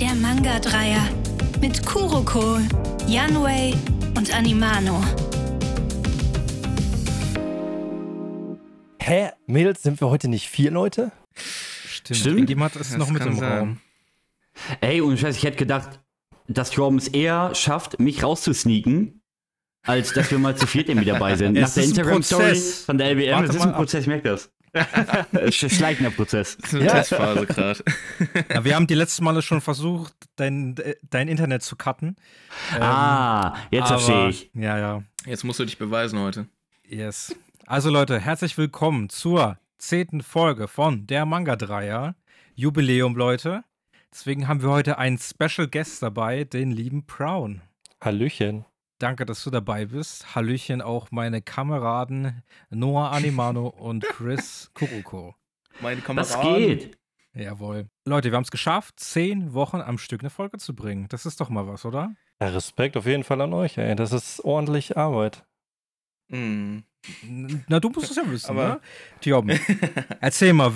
Der Manga-Dreier mit Kuroko, Yanwei und Animano. Hä? Mädels, sind wir heute nicht vier Leute? Stimmt. Stimmt. Jemand ist Das noch mit im sein. Raum. Ey, und Scheiß, ich hätte gedacht, dass Jordan es eher schafft, mich rauszusneaken, als dass wir mal zu viert irgendwie dabei sind. Nach der ist ein Instagram-Story Prozess. von der LBM, Warte es ist ein. Prozess, ich merke das. Sch- Schleichender Prozess. Das ist eine Ja. Testphase gerade. Ja, wir haben die letzten Male schon versucht, dein, äh, dein Internet zu cutten. Ähm, ah, jetzt aber- verstehe ich. Ja, ja. Jetzt musst du dich beweisen heute. Yes. Also Leute, herzlich willkommen zur zehnten Folge von der Manga Dreier. Jubiläum, Leute. Deswegen haben wir heute einen Special Guest dabei, den lieben Brown. Hallöchen. Danke, dass du dabei bist. Hallöchen auch meine Kameraden Noah Animano und Chris Kuruko. Meine Was Kameraden. geht? Jawohl. Leute, wir haben es geschafft, zehn Wochen am Stück eine Folge zu bringen. Das ist doch mal was, oder? Ja, Respekt auf jeden Fall an euch, ey. Das ist ordentlich Arbeit. Mhm. Na, du musst es ja wissen, Aber- ne? Tjob, erzähl mal,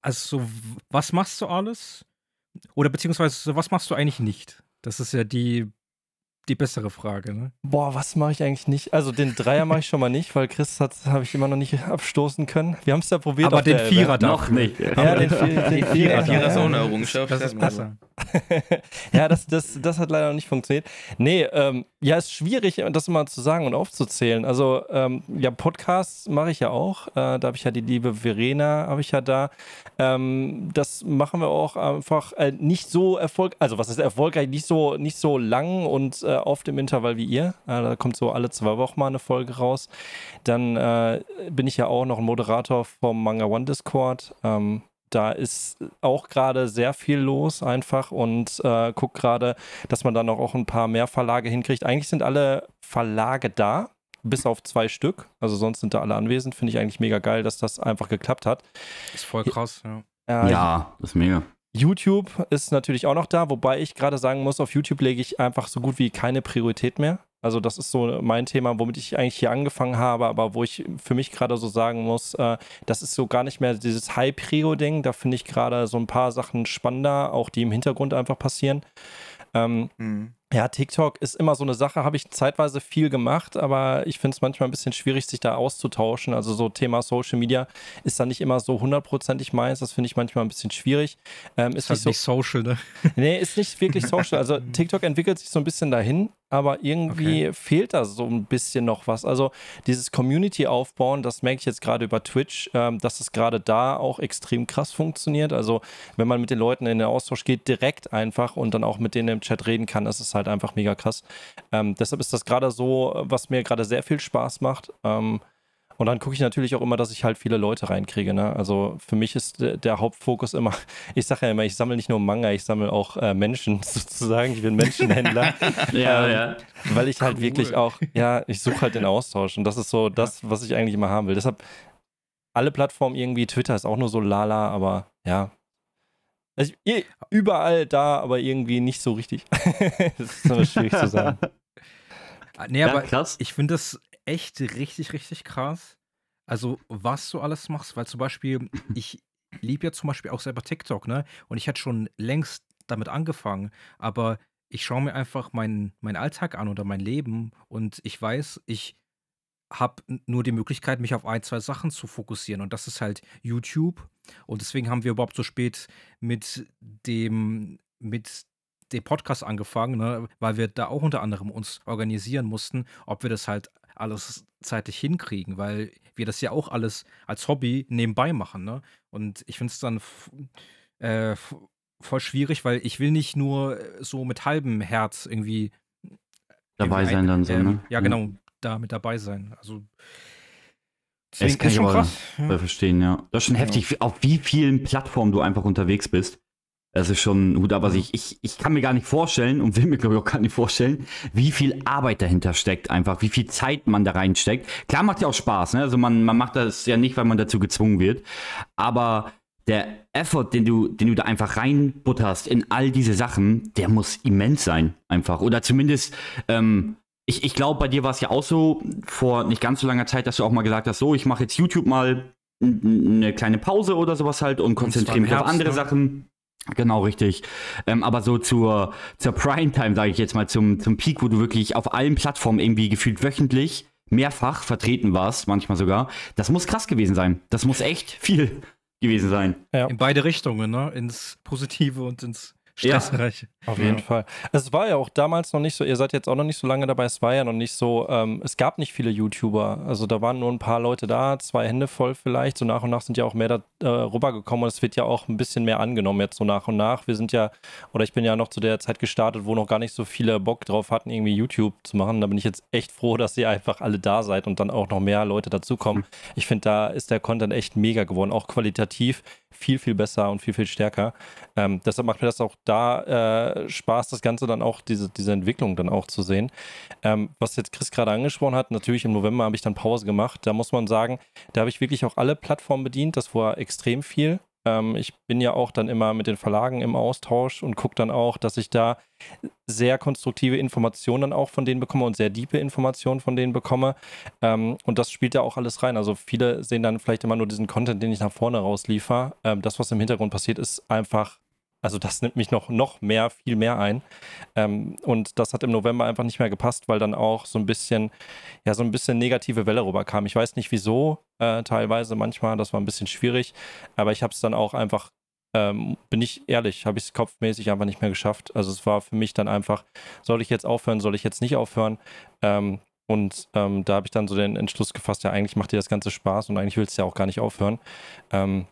also was machst du alles? Oder beziehungsweise, was machst du eigentlich nicht? Das ist ja die, die bessere Frage, ne? Boah, was mache ich eigentlich nicht? Also den Dreier mache ich schon mal nicht, weil Chris hat habe ich immer noch nicht abstoßen können. Wir haben es ja probiert. Aber den der Vierer. Noch nicht. Ja, den, Vier- den Vierer. Vierer ist auch eine Errungenschaft. Das ist besser. ja, das, das, das hat leider noch nicht funktioniert. Nee, ähm, ja, ist schwierig, das immer zu sagen und aufzuzählen. Also, ähm, ja, Podcasts mache ich ja auch. Äh, da habe ich ja die liebe Verena, habe ich ja da. Ähm, das machen wir auch einfach äh, nicht so erfolgreich, also was ist erfolgreich, nicht so, nicht so lang und äh, oft im Intervall wie ihr. Äh, da kommt so alle zwei Wochen mal eine Folge raus. Dann äh, bin ich ja auch noch ein Moderator vom Manga One Discord. Ähm, da ist auch gerade sehr viel los einfach und äh, guck gerade, dass man dann auch, auch ein paar mehr Verlage hinkriegt. Eigentlich sind alle Verlage da, bis auf zwei Stück. Also sonst sind da alle anwesend. Finde ich eigentlich mega geil, dass das einfach geklappt hat. Ist voll krass, ja. Äh, Ja, das ist mega. YouTube ist natürlich auch noch da, wobei ich gerade sagen muss, auf YouTube lege ich einfach so gut wie keine Priorität mehr. Also das ist so mein Thema, womit ich eigentlich hier angefangen habe, aber wo ich für mich gerade so sagen muss, äh, das ist so gar nicht mehr dieses High-Prio-Ding. Da finde ich gerade so ein paar Sachen spannender, auch die im Hintergrund einfach passieren. Ähm, Mhm. ja, TikTok ist immer so eine Sache, habe ich zeitweise viel gemacht, aber ich finde es manchmal ein bisschen schwierig, sich da auszutauschen. Also so Thema Social Media ist da nicht immer so hundertprozentig meins. Das finde ich manchmal ein bisschen schwierig. Ähm, ist Ist halt nicht so, nicht social, ne? nee, ist nicht wirklich social. Also TikTok entwickelt sich so ein bisschen dahin, aber irgendwie fehlt da so ein bisschen noch was. Also dieses Community aufbauen, das merke ich jetzt gerade über Twitch, ähm, dass es gerade da auch extrem krass funktioniert. Also wenn man mit den Leuten in den Austausch geht, direkt einfach und dann auch mit denen im Chat reden kann, das ist halt einfach mega krass. Ähm, deshalb ist das gerade so, was mir gerade sehr viel Spaß macht. Ähm, und dann gucke ich natürlich auch immer, dass ich halt viele Leute reinkriege. Ne? Also für mich ist der, Hauptfokus immer, ich sage ja immer, ich sammle nicht nur Manga, ich sammle auch äh, Menschen sozusagen. Ich bin Menschenhändler. Ja, Ähm, ja. Weil ich halt wirklich auch, ja, ich suche halt den Austausch. Und das ist so das, was ich eigentlich immer haben will. Deshalb alle Plattformen irgendwie, Twitter ist auch nur so lala, aber ja. Also, überall da, aber irgendwie nicht so richtig. das ist immer schwierig zu sagen. Nee, Ja, aber krass. ich finde das echt richtig, richtig krass. Also, was du alles machst, weil zum Beispiel, ich liebe ja zum Beispiel auch selber TikTok, ne? Und ich hätte schon längst damit angefangen, aber ich schaue mir einfach meinen meinen Alltag an oder mein Leben und ich weiß, ich habe nur die Möglichkeit, mich auf ein, zwei Sachen zu fokussieren und das ist halt YouTube und deswegen haben wir überhaupt so spät mit dem mit dem Podcast angefangen, ne, weil wir da auch unter anderem uns organisieren mussten, ob wir das halt alles zeitlich hinkriegen, weil wir das ja auch alles als Hobby nebenbei machen. Ne? Und ich finde es dann äh, voll schwierig, weil ich will nicht nur äh, so mit halbem Herz irgendwie Dabei irgendwie sein dann so, ähm, ne? Ja, genau, da mit dabei sein. Also Das kann ist ich schon krass. Ja. Verstehen, ja. Das ist schon heftig, wie- auf wie vielen Plattformen du einfach unterwegs bist. Das ist schon gut, aber ich, ich, ich kann mir gar nicht vorstellen und will mir, glaube ich, auch gar nicht vorstellen, wie viel Arbeit dahinter steckt, einfach, wie viel Zeit man da reinsteckt. Klar macht ja auch Spaß, ne? Also man, man macht das ja nicht, weil man dazu gezwungen wird. Aber der Effort, den du, den du da einfach reinbutterst in all diese Sachen, der muss immens sein, einfach. Oder zumindest, ähm, ich, ich glaube, bei dir war es ja auch so vor nicht ganz so langer Zeit, dass du auch mal gesagt hast, so, ich mache jetzt YouTube mal eine kleine Pause oder sowas halt und konzentriere mich auf andere ne? Sachen. Genau, richtig. Ähm, aber so zur, zur Primetime, sage ich jetzt mal, zum, zum Peak, wo du wirklich auf allen Plattformen irgendwie gefühlt wöchentlich mehrfach vertreten warst, manchmal sogar, das muss krass gewesen sein. Das muss echt viel gewesen sein. Ja. In beide Richtungen, ne? Ins Positive und ins Ja. Stressreiche. Auf jeden Fall. Es war ja auch damals noch nicht so, ihr seid jetzt auch noch nicht so lange dabei, es war ja noch nicht so, ähm, es gab nicht viele YouTuber. Also da waren nur ein paar Leute da, zwei Hände voll vielleicht. So nach und nach sind ja auch mehr da äh, rübergekommen und es wird ja auch ein bisschen mehr angenommen jetzt so nach und nach. Wir sind ja, oder ich bin ja noch zu der Zeit gestartet, wo noch gar nicht so viele Bock drauf hatten, irgendwie YouTube zu machen. Da bin ich jetzt echt froh, dass ihr einfach alle da seid und dann auch noch mehr Leute dazukommen. Ich finde, da ist der Content echt mega geworden, auch qualitativ viel, viel besser und viel, viel stärker. Ähm, deshalb macht mir das auch da äh, Spaß, das Ganze dann auch, diese, diese Entwicklung dann auch zu sehen. Ähm, was jetzt Chris gerade angesprochen hat, natürlich im November habe ich dann Pause gemacht. Da muss man sagen, da habe ich wirklich auch alle Plattformen bedient. Das war extrem viel. Ähm, ich bin ja auch dann immer mit den Verlagen im Austausch und gucke dann auch, dass ich da sehr konstruktive Informationen dann auch von denen bekomme und sehr diepe Informationen von denen bekomme. Ähm, und das spielt da auch alles rein. Also viele sehen dann vielleicht immer nur diesen Content, den ich nach vorne rausliefer. Ähm, das, was im Hintergrund passiert, ist einfach, also das nimmt mich noch, noch mehr, viel mehr ein. Ähm, und das hat im November einfach nicht mehr gepasst, weil dann auch so ein bisschen, ja, so ein bisschen negative Welle rüberkam. Ich weiß nicht wieso, äh, teilweise manchmal, das war ein bisschen schwierig, aber ich habe es dann auch einfach ähm, bin ich ehrlich, habe ich es kopfmäßig einfach nicht mehr geschafft. Also es war für mich dann einfach, soll ich jetzt aufhören, soll ich jetzt nicht aufhören? Ähm, und ähm, da habe ich dann so den Entschluss gefasst, ja, eigentlich macht dir das Ganze Spaß und eigentlich willst du ja auch gar nicht aufhören. Ähm,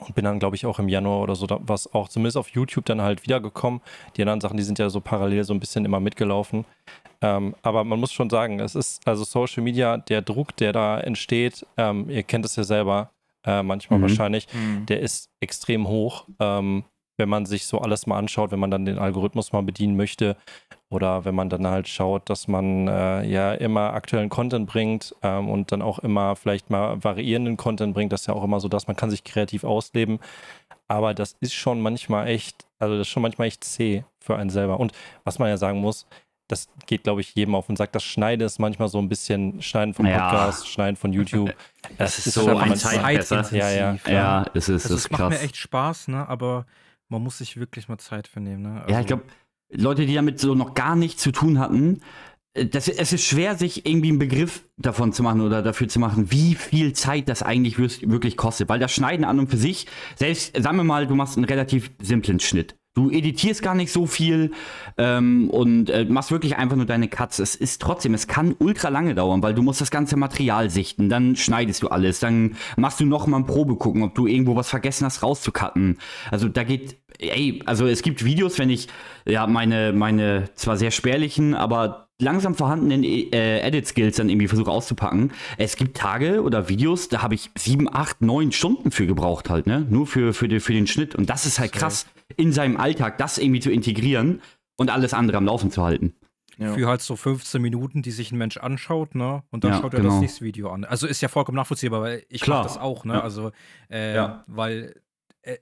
und bin dann, glaube ich, auch im Januar oder so, da, was auch zumindest auf YouTube dann halt wiedergekommen. Die anderen Sachen, die sind ja so parallel so ein bisschen immer mitgelaufen. Ähm, aber man muss schon sagen, es ist also Social Media, der Druck, der da entsteht, ähm, ihr kennt es ja selber, äh, manchmal Mhm. wahrscheinlich, Mhm. der ist extrem hoch, ähm, wenn man sich so alles mal anschaut, wenn man dann den Algorithmus mal bedienen möchte oder wenn man dann halt schaut, dass man äh, ja immer aktuellen Content bringt ähm, und dann auch immer vielleicht mal variierenden Content bringt, das ist ja auch immer so, dass man kann sich kreativ ausleben, aber das ist schon manchmal echt, also das ist schon manchmal echt zäh für einen selber und was man ja sagen muss, das geht, glaube ich, jedem auf den Sack. Das Schneiden ist manchmal so ein bisschen Schneiden vom Ja. Podcast, Schneiden von YouTube. Das ist so einfach ein Zeitfresser. Ja, ja. Ja, es ist, Also das es ist macht krass. mir echt Spaß, ne? Aber man muss sich wirklich mal Zeit für nehmen, ne? Also, Ja, ich glaube, Leute, die damit so noch gar nichts zu tun hatten, äh, das, es ist schwer, sich irgendwie einen Begriff davon zu machen oder dafür zu machen, wie viel Zeit das eigentlich wirklich kostet. Weil das Schneiden an und für sich, selbst, sagen wir mal, du machst einen relativ simplen Schnitt. Du editierst gar nicht so viel ähm, und äh, machst wirklich einfach nur deine Cuts. Es ist trotzdem, es kann ultra lange dauern, weil du musst das ganze Material sichten, dann schneidest du alles, dann machst du noch mal ein Probe gucken, ob du irgendwo was vergessen hast rauszucutten. Also da geht, ey, also es gibt Videos, wenn ich ja meine meine zwar sehr spärlichen, aber langsam vorhandenen äh, Edit-Skills dann irgendwie versuche auszupacken. Es gibt Tage oder Videos, da habe ich sieben, acht, neun Stunden für gebraucht halt, ne? Nur für, für, die, für den Schnitt. Und das ist halt krass, in seinem Alltag das irgendwie zu integrieren und alles andere am Laufen zu halten. Ja. Für halt so 15 Minuten, die sich ein Mensch anschaut, ne? Und dann Ja, schaut er genau. das nächste Video an. Also ist ja vollkommen nachvollziehbar, weil ich mache das auch, ne? Ja. Also, äh, Ja. weil,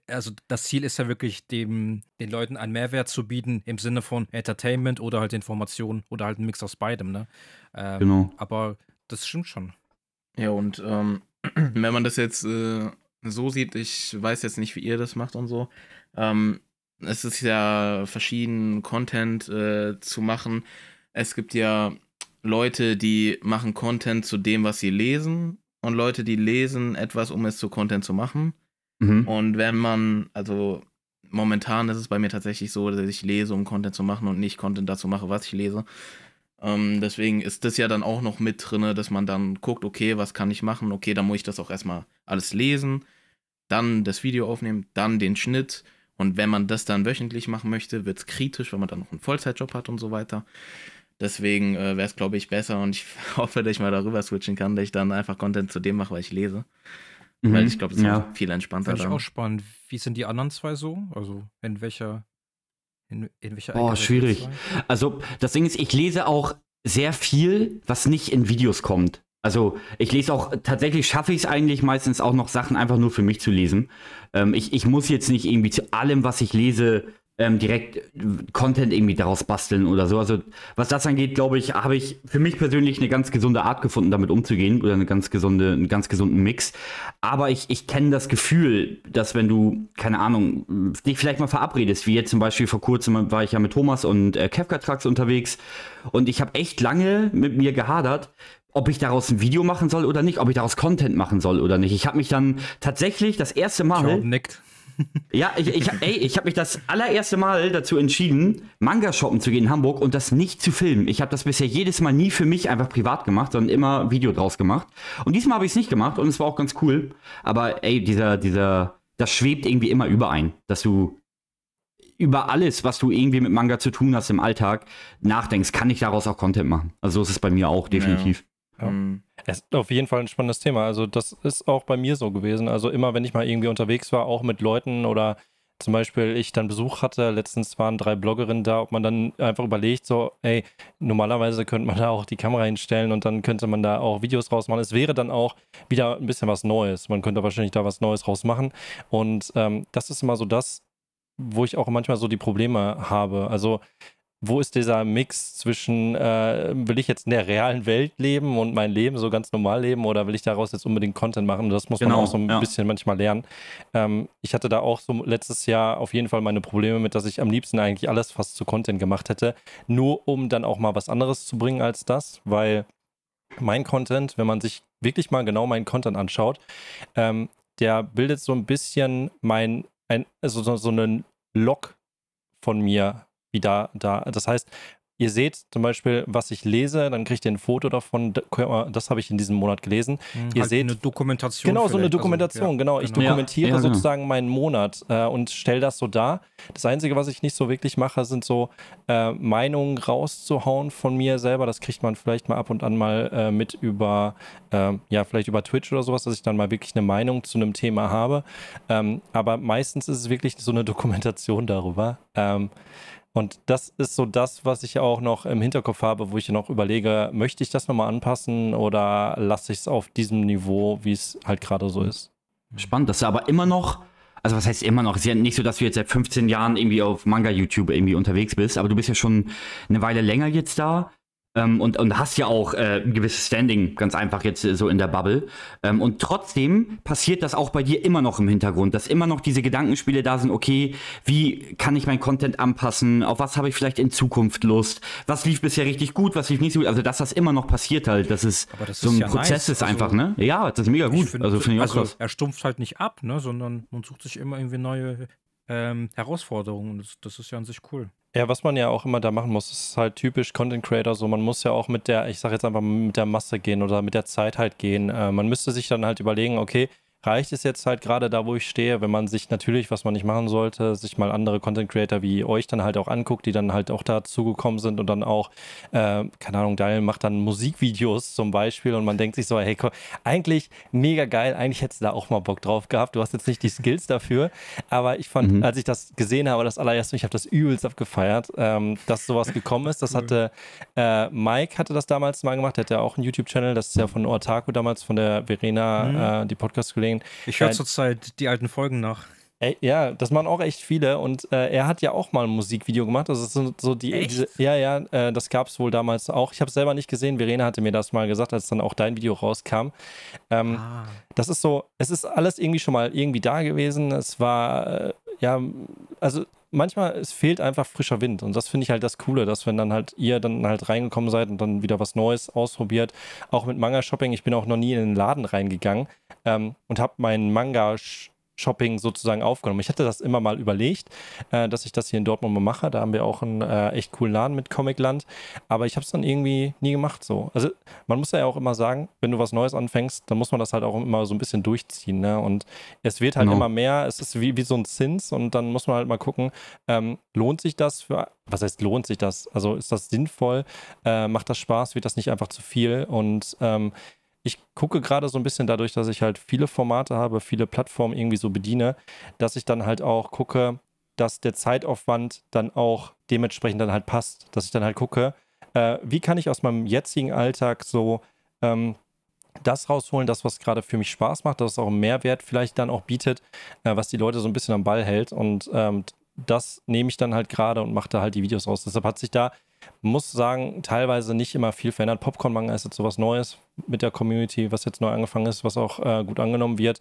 also das Ziel ist ja wirklich, dem, den Leuten einen Mehrwert zu bieten im Sinne von Entertainment oder halt Information oder halt ein Mix aus beidem, ne? Ähm, Genau. Aber das stimmt schon. Ja, und ähm, wenn man das jetzt äh, so sieht, ich weiß jetzt nicht, wie ihr das macht und so, ähm, es ist ja verschieden Content äh, zu machen. Es gibt ja Leute, die machen Content zu dem, was sie lesen und Leute, die lesen etwas, um es zu Content zu machen. Mhm. Und wenn man, also momentan ist es bei mir tatsächlich so, dass ich lese, um Content zu machen und nicht Content dazu mache, was ich lese. Ähm, deswegen ist das ja dann auch noch mit drin, dass man dann guckt, okay, was kann ich machen? Okay, dann muss ich das auch erstmal alles lesen, dann das Video aufnehmen, dann den Schnitt. Und wenn man das dann wöchentlich machen möchte, wird es kritisch, weil man dann noch einen Vollzeitjob hat und so weiter. Deswegen äh, wäre es, glaube ich, besser und ich hoffe, dass ich mal darüber switchen kann, dass ich dann einfach Content zu dem mache, was ich lese. Weil ich glaube, Mhm. ja. viel entspannter Fand ich auch spannend. Wie sind die anderen zwei so? Also in welcher, in, in welcher Boah, schwierig. zwei? Also, das Ding ist, ich lese auch sehr viel, was nicht in Videos kommt. Also, ich lese auch, tatsächlich schaffe ich es eigentlich meistens auch noch Sachen einfach nur für mich zu lesen. Ähm, ich, ich muss jetzt nicht irgendwie zu allem, was ich lese, ähm, direkt Content irgendwie daraus basteln oder so. Also was das angeht, glaube ich, habe ich für mich persönlich eine ganz gesunde Art gefunden, damit umzugehen oder eine ganz gesunde, einen ganz gesunden Mix. Aber ich, ich kenne das Gefühl, dass wenn du, keine Ahnung, dich vielleicht mal verabredest, wie jetzt zum Beispiel vor kurzem war ich ja mit Thomas und äh, Kefka Trucks unterwegs und ich habe echt lange mit mir gehadert, ob ich daraus ein Video machen soll oder nicht, ob ich daraus Content machen soll oder nicht. Ich habe mich dann tatsächlich das erste Mal. Nickt. Ja, ich, ich, ey, ich habe mich das allererste Mal dazu entschieden, Manga shoppen zu gehen in Hamburg und das nicht zu filmen. Ich habe das bisher jedes Mal nie für mich einfach privat gemacht, sondern immer Video draus gemacht. Und diesmal habe ich es nicht gemacht und es war auch ganz cool. Aber ey, dieser, dieser, das schwebt irgendwie immer überein, dass du über alles, was du irgendwie mit Manga zu tun hast im Alltag, nachdenkst, kann ich daraus auch Content machen. Also so ist es bei mir auch definitiv. Ja. Mhm. Es ist auf jeden Fall ein spannendes Thema. Also, das ist auch bei mir so gewesen. Also, immer wenn ich mal irgendwie unterwegs war, auch mit Leuten oder zum Beispiel ich dann Besuch hatte, letztens waren drei Bloggerinnen da, ob man dann einfach überlegt, so, ey, normalerweise könnte man da auch die Kamera hinstellen und dann könnte man da auch Videos rausmachen. Es wäre dann auch wieder ein bisschen was Neues. Man könnte wahrscheinlich da was Neues rausmachen. Und ähm, das ist immer so das, wo ich auch manchmal so die Probleme habe. Also, wo ist dieser Mix zwischen, äh, will ich jetzt in der realen Welt leben und mein Leben so ganz normal leben oder will ich daraus jetzt unbedingt Content machen? Das muss genau, man auch so ein ja. bisschen manchmal lernen. Ähm, ich hatte da auch so letztes Jahr auf jeden Fall meine Probleme mit, dass ich am liebsten eigentlich alles fast zu Content gemacht hätte, nur um dann auch mal was anderes zu bringen als das, weil mein Content, wenn man sich wirklich mal genau meinen Content anschaut, ähm, der bildet so ein bisschen mein, ein, also so, so einen Log von mir wie da, da. Das heißt, Ihr seht zum Beispiel, was ich lese, dann kriegt ihr ein Foto davon. Das habe ich in diesem Monat gelesen. Mhm, ihr halt seht eine Dokumentation. Genau, so eine Dokumentation. Also, ja, genau. Ich genau. dokumentiere ja, ja, genau. sozusagen meinen Monat äh, und stelle das so dar. Das Einzige, was ich nicht so wirklich mache, sind so äh, Meinungen rauszuhauen von mir selber. Das kriegt man vielleicht mal ab und an mal äh, mit über, ähm, ja, vielleicht über Twitch oder sowas, dass ich dann mal wirklich eine Meinung zu einem Thema habe. Ähm, aber meistens ist es wirklich so eine Dokumentation darüber. Ähm, und das ist so das, was ich auch noch im Hinterkopf habe, wo ich noch überlege, möchte ich das nochmal anpassen oder lasse ich es auf diesem Niveau, wie es halt gerade so ist. Spannend, dass du aber immer noch, also was heißt immer noch, es ist ja nicht so, dass du jetzt seit 15 Jahren irgendwie auf Manga-YouTube irgendwie unterwegs bist, aber du bist ja schon eine Weile länger jetzt da. Ähm, und, und hast ja auch äh, ein gewisses Standing, ganz einfach jetzt äh, so in der Bubble. Ähm, und trotzdem passiert das auch bei dir immer noch im Hintergrund, dass immer noch diese Gedankenspiele da sind, okay, wie kann ich mein Content anpassen, auf was habe ich vielleicht in Zukunft Lust, was lief bisher richtig gut, was lief nicht so gut, also dass das immer noch passiert halt, dass es das so ein ja Prozess nice. ist Also, einfach, ne? Ja, das ist mega gut, find- also finde ich auch also krass. er stumpft halt nicht ab, ne, sondern man sucht sich immer irgendwie neue ähm, Herausforderungen. Das, das ist ja an sich cool. Ja, was man ja auch immer da machen muss, ist halt typisch Content Creator so. Man muss ja auch mit der, ich sag jetzt einfach mit der Masse gehen oder mit der Zeit halt gehen. Äh, man müsste sich dann halt überlegen, okay, reicht es jetzt halt gerade da, wo ich stehe, wenn man sich natürlich, was man nicht machen sollte, sich mal andere Content Creator wie euch dann halt auch anguckt, die dann halt auch dazugekommen sind und dann auch, äh, keine Ahnung, Daniel macht dann Musikvideos zum Beispiel und man denkt sich so, hey, komm, eigentlich mega geil, eigentlich hättest du da auch mal Bock drauf gehabt. Du hast jetzt nicht die Skills dafür, aber ich fand, Mhm. als ich das gesehen habe, das allererste, ich habe das übelst abgefeiert, ähm, dass sowas gekommen ist. Das hatte äh, Mike hatte das damals mal gemacht, der hat ja auch einen YouTube-Channel, das ist ja von Otaku damals, von der Verena, äh, die Podcast-Kollegen. Ich höre Äh, zurzeit die alten Folgen nach. Ey, ja, das machen auch echt viele und äh, er hat ja auch mal ein Musikvideo gemacht. Das ist so, so die, diese, ja, ja, äh, das gab es wohl damals auch. Ich habe es selber nicht gesehen. Verena hatte mir das mal gesagt, als dann auch dein Video rauskam. Ähm, Ah. das ist so, es ist alles irgendwie schon mal irgendwie da gewesen. Es war, äh, ja, also manchmal, es fehlt einfach frischer Wind. Und das finde ich halt das Coole, dass wenn dann halt ihr dann halt reingekommen seid und dann wieder was Neues ausprobiert, auch mit Manga-Shopping, ich bin auch noch nie in den Laden reingegangen ähm, und habe meinen Manga- Shopping sozusagen aufgenommen. Ich hatte das immer mal überlegt, äh, dass ich das hier in Dortmund mal mache. Da haben wir auch einen äh, echt coolen Laden mit Comicland. Aber ich habe es dann irgendwie nie gemacht so. Also man muss ja auch immer sagen, wenn du was Neues anfängst, dann muss man das halt auch immer so ein bisschen durchziehen. Ne? Und es wird halt Genau. immer mehr. Es ist wie, wie so ein Zins und dann muss man halt mal gucken, ähm, lohnt sich das für, was heißt lohnt sich das? Also ist das sinnvoll? Äh, macht das Spaß? Wird das nicht einfach zu viel? Und ähm, ich gucke gerade so ein bisschen dadurch, dass ich halt viele Formate habe, viele Plattformen irgendwie so bediene, dass ich dann halt auch gucke, dass der Zeitaufwand dann auch dementsprechend dann halt passt. Dass ich dann halt gucke, äh, wie kann ich aus meinem jetzigen Alltag so ähm, das rausholen, das, was gerade für mich Spaß macht, dass es auch einen Mehrwert vielleicht dann auch bietet, äh, was die Leute so ein bisschen am Ball hält. Und ähm, das nehme ich dann halt gerade und mache da halt die Videos raus. Deshalb hat sich da, muss sagen, teilweise nicht immer viel verändert. Popcorn-Manga ist jetzt sowas Neues mit der Community, was jetzt neu angefangen ist, was auch äh, gut angenommen wird.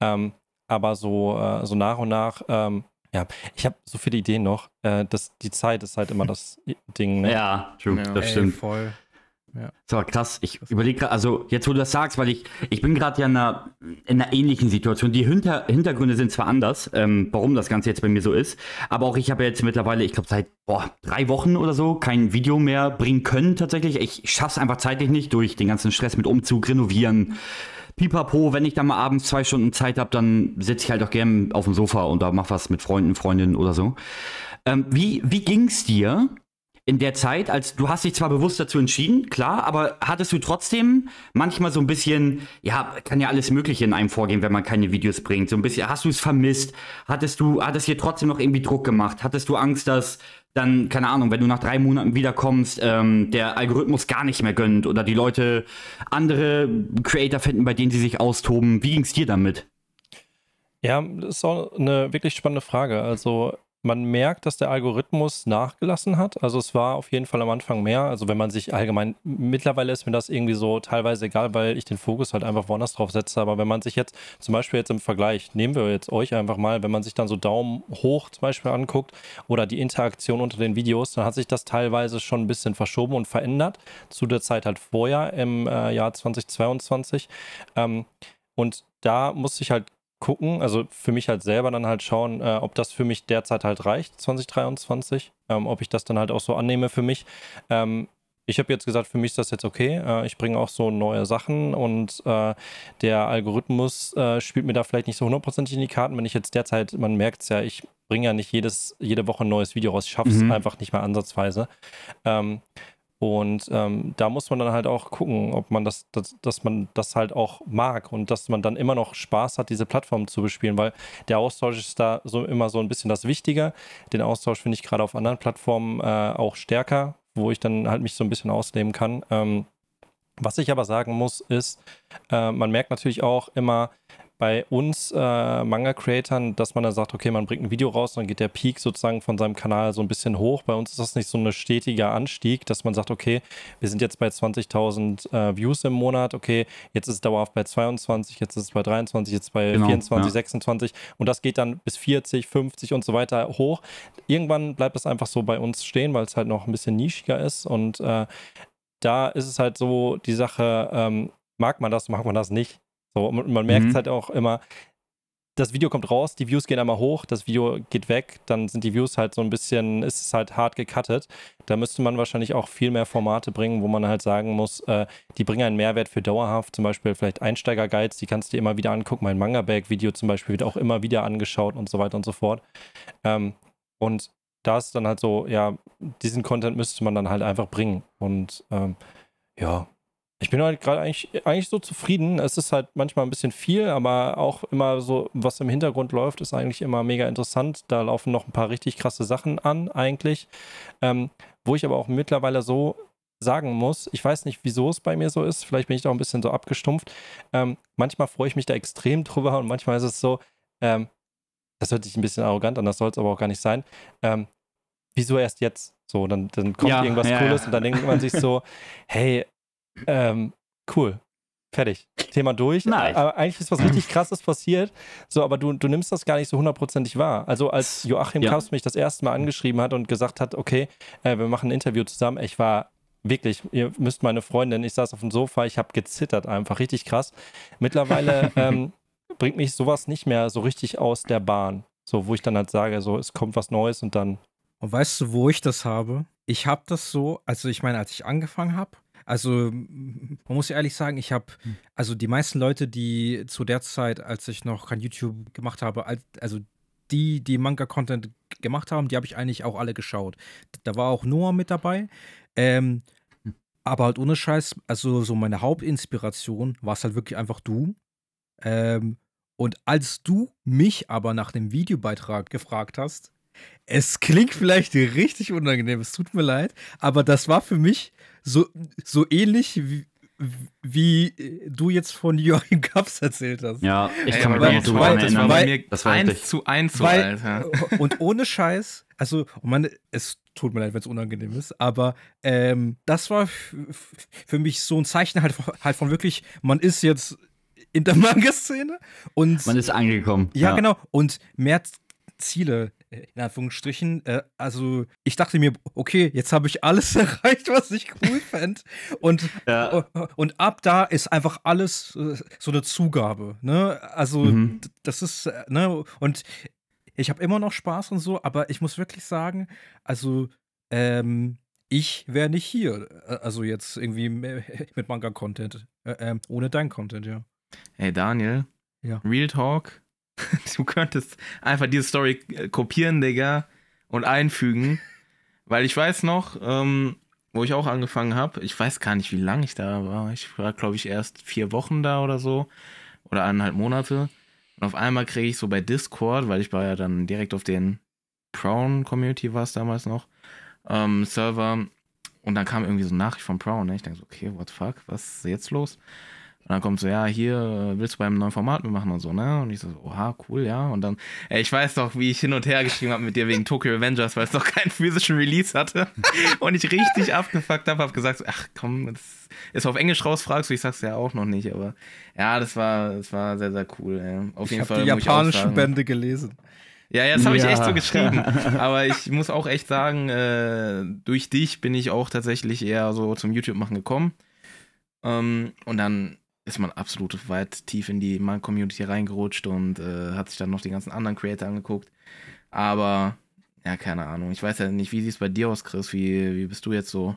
Ähm, aber so, äh, so nach und nach, ähm, ja, ich habe so viele Ideen noch. Äh, das, die Zeit ist halt immer das Ding. Ne? Ja, true, Ja. das Ey, stimmt. voll. So, krass. Ich überlege gerade, also jetzt, wo du das sagst, weil ich, ich bin gerade ja in einer, in einer ähnlichen Situation. Die Hinter, Hintergründe sind zwar anders, ähm, warum das Ganze jetzt bei mir so ist, aber auch ich habe jetzt mittlerweile, ich glaube, seit boah, drei Wochen oder so kein Video mehr bringen können tatsächlich. Ich schaff's einfach zeitlich nicht durch den ganzen Stress mit Umzug, Renovieren. Pipapo, wenn ich dann mal abends zwei Stunden Zeit habe, dann sitze ich halt auch gern auf dem Sofa und da mach was mit Freunden, Freundinnen oder so. Ähm, wie, wie ging's dir in der Zeit, als du hast dich zwar bewusst dazu entschieden, klar, aber hattest du trotzdem manchmal so ein bisschen, ja, kann ja alles Mögliche in einem vorgehen, wenn man keine Videos bringt. So ein bisschen, hast du es vermisst? Hattest du, hat es dir trotzdem noch irgendwie Druck gemacht? Hattest du Angst, dass dann, keine Ahnung, wenn du nach drei Monaten wiederkommst, ähm, der Algorithmus gar nicht mehr gönnt oder die Leute andere Creator finden, bei denen sie sich austoben? Wie ging's dir damit? Ja, das ist auch eine wirklich spannende Frage. Also man merkt, dass der Algorithmus nachgelassen hat. Also es war auf jeden Fall am Anfang mehr. Also wenn man sich allgemein, mittlerweile ist mir das irgendwie so teilweise egal, weil ich den Fokus halt einfach woanders drauf setze. Aber wenn man sich jetzt zum Beispiel jetzt im Vergleich, nehmen wir jetzt euch einfach mal, wenn man sich dann so Daumen hoch zum Beispiel anguckt oder die Interaktion unter den Videos, dann hat sich das teilweise schon ein bisschen verschoben und verändert zu der Zeit halt vorher im äh, Jahr 2022. Ähm, und da musste ich halt gucken, also für mich halt selber dann halt schauen, äh, ob das für mich derzeit halt reicht, 2023, ähm, ob ich das dann halt auch so annehme für mich. Ähm, ich habe jetzt gesagt, für mich ist das jetzt okay. Äh, ich bringe auch so neue Sachen und äh, der Algorithmus äh, spielt mir da vielleicht nicht so hundertprozentig in die Karten. Wenn ich jetzt derzeit, man merkt es ja, ich bringe ja nicht jedes, jede Woche ein neues Video raus. Ich schaffe es Mhm. einfach nicht mehr ansatzweise. Ähm, und ähm, da muss man dann halt auch gucken, ob man das, das, dass man das halt auch mag und dass man dann immer noch Spaß hat, diese Plattform zu bespielen, weil der Austausch ist da so immer so ein bisschen das Wichtige. Den Austausch finde ich gerade auf anderen Plattformen äh, auch stärker, wo ich dann halt mich so ein bisschen ausleben kann. Ähm, was ich aber sagen muss, ist, äh, man merkt natürlich auch immer bei uns äh, Manga-Creatern, dass man dann sagt, okay, man bringt ein Video raus, dann geht der Peak sozusagen von seinem Kanal so ein bisschen hoch. Bei uns ist das nicht so ein stetiger Anstieg, dass man sagt, okay, wir sind jetzt bei 20.000 äh, Views im Monat, okay, jetzt ist es dauerhaft bei 22, jetzt ist es bei 23, jetzt bei Genau, 24, ja. 26 und das geht dann bis 40, 50 und so weiter hoch. Irgendwann bleibt es einfach so bei uns stehen, weil es halt noch ein bisschen nischiger ist und äh, da ist es halt so die Sache, ähm, mag man das, mag man das nicht. So, und man merkt es Mhm. halt auch immer, das Video kommt raus, die Views gehen einmal hoch, das Video geht weg, dann sind die Views halt so ein bisschen, ist es halt hart gecuttet. Da müsste man wahrscheinlich auch viel mehr Formate bringen, wo man halt sagen muss, äh, die bringen einen Mehrwert für dauerhaft, zum Beispiel vielleicht Einsteiger-Guides, die kannst du dir immer wieder angucken. Mein Manga-Bag-Video zum Beispiel wird auch immer wieder angeschaut und so weiter und so fort. Ähm, und da ist dann halt so, ja, diesen Content müsste man dann halt einfach bringen. Und ähm, ja, ich bin halt gerade eigentlich, eigentlich so zufrieden. Es ist halt manchmal ein bisschen viel, aber auch immer so, was im Hintergrund läuft, ist eigentlich immer mega interessant. Da laufen noch ein paar richtig krasse Sachen an, eigentlich. Ähm, wo ich aber auch mittlerweile so sagen muss, ich weiß nicht, wieso es bei mir so ist, vielleicht bin ich da auch ein bisschen so abgestumpft. Ähm, manchmal freue ich mich da extrem drüber und manchmal ist es so, ähm, das hört sich ein bisschen arrogant an, das soll es aber auch gar nicht sein. Ähm, wieso erst jetzt? So, dann, dann kommt Ja, irgendwas ja, Cooles ja. und dann denkt man sich so, hey, ähm, cool. Fertig. Thema durch. Nice. Aber eigentlich ist was richtig krasses passiert. So, aber du, du nimmst das gar nicht so hundertprozentig wahr. Also als Joachim Ja. Kaps mich das erste Mal angeschrieben hat und gesagt hat, okay, äh, wir machen ein Interview zusammen. Ich war wirklich, ihr müsst meine Freundin, ich saß auf dem Sofa, ich habe gezittert einfach, richtig krass. Mittlerweile ähm, bringt mich sowas nicht mehr so richtig aus der Bahn. So, wo ich dann halt sage, so, es kommt was Neues und dann, Und weißt du, wo ich das habe? Ich habe das so, also ich meine, als ich angefangen habe, also man muss ja ehrlich sagen, ich habe, also die meisten Leute, die zu der Zeit, als ich noch kein YouTube gemacht habe, als- also die, die Manga-Content gemacht haben, die habe ich eigentlich auch alle geschaut. Da war auch Noah mit dabei. Ähm, aber halt ohne Scheiß, also so meine Hauptinspiration war es halt wirklich einfach du. Ähm, und als du mich aber nach dem Videobeitrag gefragt hast, es klingt vielleicht richtig unangenehm, es tut mir leid, aber das war für mich so, so ähnlich wie, wie äh, du jetzt von Joachim Kaps erzählt hast. Ja, ich kann mich daran das war erinnern. mir Das war eins heftig. zu eins so, Weil, Alter. äh, Und ohne Scheiß, also, und man, es tut mir leid, wenn es unangenehm ist, aber ähm, das war für mich so ein Zeichen halt, von- halt von wirklich, man ist jetzt in der Manga-Szene und Man ist angekommen. ja, genau. Und mehr Ziele, in Anführungsstrichen. Äh, also, ich dachte mir, okay, jetzt habe ich alles erreicht, was ich cool fände. Und, Ja. und ab da ist einfach alles äh, so eine Zugabe. Ne? Also, Mhm. das ist, äh, ne? Und ich habe immer noch Spaß und so, aber ich muss wirklich sagen, also, ähm, ich wäre nicht hier. Äh, Also jetzt irgendwie mit Manga-Content. Äh, ähm, ohne dein Content, ja. Ey, Daniel. Ja. Real Talk. Du könntest einfach diese Story äh, kopieren, Digga, und einfügen. Weil ich weiß noch, ähm, wo ich auch angefangen habe, ich weiß gar nicht, wie lange ich da war. Ich war, glaube ich, erst vier Wochen da oder so. Oder eineinhalb Monate. Und auf einmal kriege ich so bei Discord, weil ich war ja dann direkt auf den Prown Community war es damals noch, ähm, Server. Und dann kam irgendwie so eine Nachricht von Prown. Ne? Ich denke so, okay, what the fuck, was ist jetzt los? Und dann kommt so, ja, hier äh, willst du beim neuen Format mitmachen und so, ne? Und ich so, oha, cool, ja. Und dann, ey, ich weiß doch, wie ich hin und her geschrieben habe mit dir wegen Tokyo Avengers, weil es doch keinen physischen Release hatte. Und ich richtig abgefuckt habe, hab gesagt, so, ach komm, das ist auf Englisch raus, fragst du, ich sag's ja auch noch nicht, aber ja, das war, das war sehr, sehr cool, ey. Auf Ich jeden habe Fall. die ich japanischen. Bände gelesen. Ja, ja, das habe ich Ja. echt so geschrieben. Aber ich muss auch echt sagen, äh, durch dich bin ich auch tatsächlich eher so zum YouTube-Machen gekommen. Ähm, und dann ist man absolut weit tief in die Man-Community reingerutscht und äh, hat sich dann noch die ganzen anderen Creator angeguckt. Aber, ja, keine Ahnung. Ich weiß ja nicht, wie sieht es bei dir aus, Chris? Wie, wie bist du jetzt so?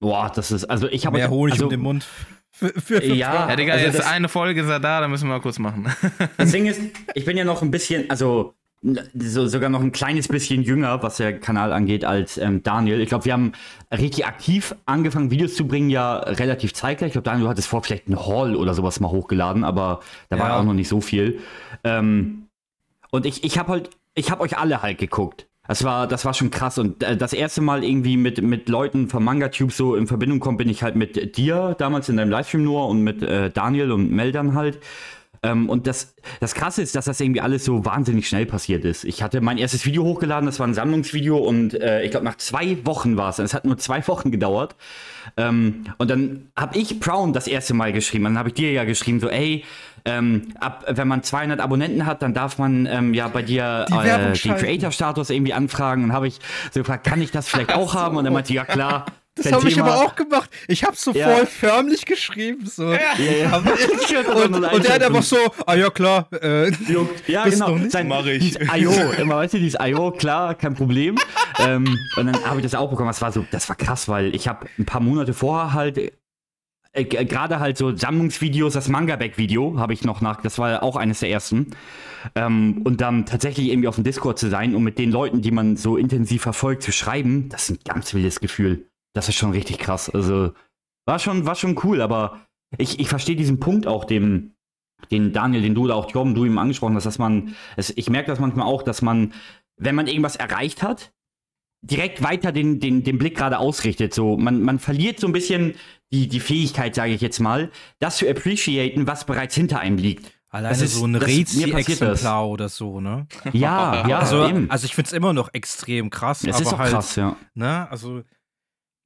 Boah, das ist, also ich habe Mehr Honig also, um den Mund. Für, für, für Ja. Ja, Digga, also jetzt das- eine Folge ist er da, da müssen wir mal kurz machen. Das Ding ist, ich bin ja noch ein bisschen, also so, sogar noch ein kleines bisschen jünger, was der Kanal angeht, als ähm, Daniel. Ich glaube, wir haben richtig aktiv angefangen, Videos zu bringen, ja relativ zeitgleich. Ich glaube, Daniel, du hattest vor vielleicht ein Haul oder sowas mal hochgeladen, aber da war Ja. auch noch nicht so viel. Ähm, und ich, ich habe halt, ich habe euch alle halt geguckt. Das war, das war schon krass. Und äh, das erste Mal irgendwie mit, mit Leuten vom MangaTube so in Verbindung kommen, bin ich halt mit dir damals in deinem Livestream nur und mit äh, Daniel und Meldern halt. Ähm, und das, das Krasse ist, dass das irgendwie alles so wahnsinnig schnell passiert ist. Ich hatte mein erstes Video hochgeladen, das war ein Sammlungsvideo und äh, ich glaube nach zwei Wochen war es. Es hat nur zwei Wochen gedauert. Ähm, und dann habe ich Brown das erste Mal geschrieben. Dann habe ich dir ja geschrieben, so, ey, ähm, ab, wenn man 200 Abonnenten hat, dann darf man ähm, ja bei dir Die äh, den. Creator-Status irgendwie anfragen. Und habe ich so gefragt, kann ich das vielleicht auch haben? Und dann meinte sie, ja klar. Das habe ich aber auch gemacht. Ich habe so Ja. voll förmlich geschrieben. So. Ja, ja. Und, und der hat einfach so, ah ja klar, äh, Juckt. Ja, genau. Sein, Mach ich. IO, immer weißt du, dieses IO, klar, kein Problem. ähm, und dann habe ich das auch bekommen. Das war so, das war krass, weil ich habe ein paar Monate vorher halt äh, g- gerade halt so Sammlungsvideos, das Manga-Back-Video habe ich noch nach, das war auch eines der ersten. Ähm, und dann tatsächlich irgendwie auf dem Discord zu sein und mit den Leuten, die man so intensiv verfolgt, zu schreiben, das ist ein ganz wildes Gefühl. Das ist schon richtig krass. Also war schon, war schon cool, aber ich, ich verstehe diesen Punkt auch, dem, den Daniel, den du oder auch Tom, du ihm angesprochen hast, dass man, es, ich merke das manchmal auch, dass man, wenn man irgendwas erreicht hat, direkt weiter den, den, den Blick gerade ausrichtet. So, man, man verliert so ein bisschen die, die Fähigkeit, sage ich jetzt mal, das zu appreciaten, was bereits hinter einem liegt. alleine Das ist- so ein. Rezi-Exemplar oder so, ne? Ja, ja, Also, eben. also ich finde es immer noch extrem krass, es ist auch halt, krass, ja. ne, also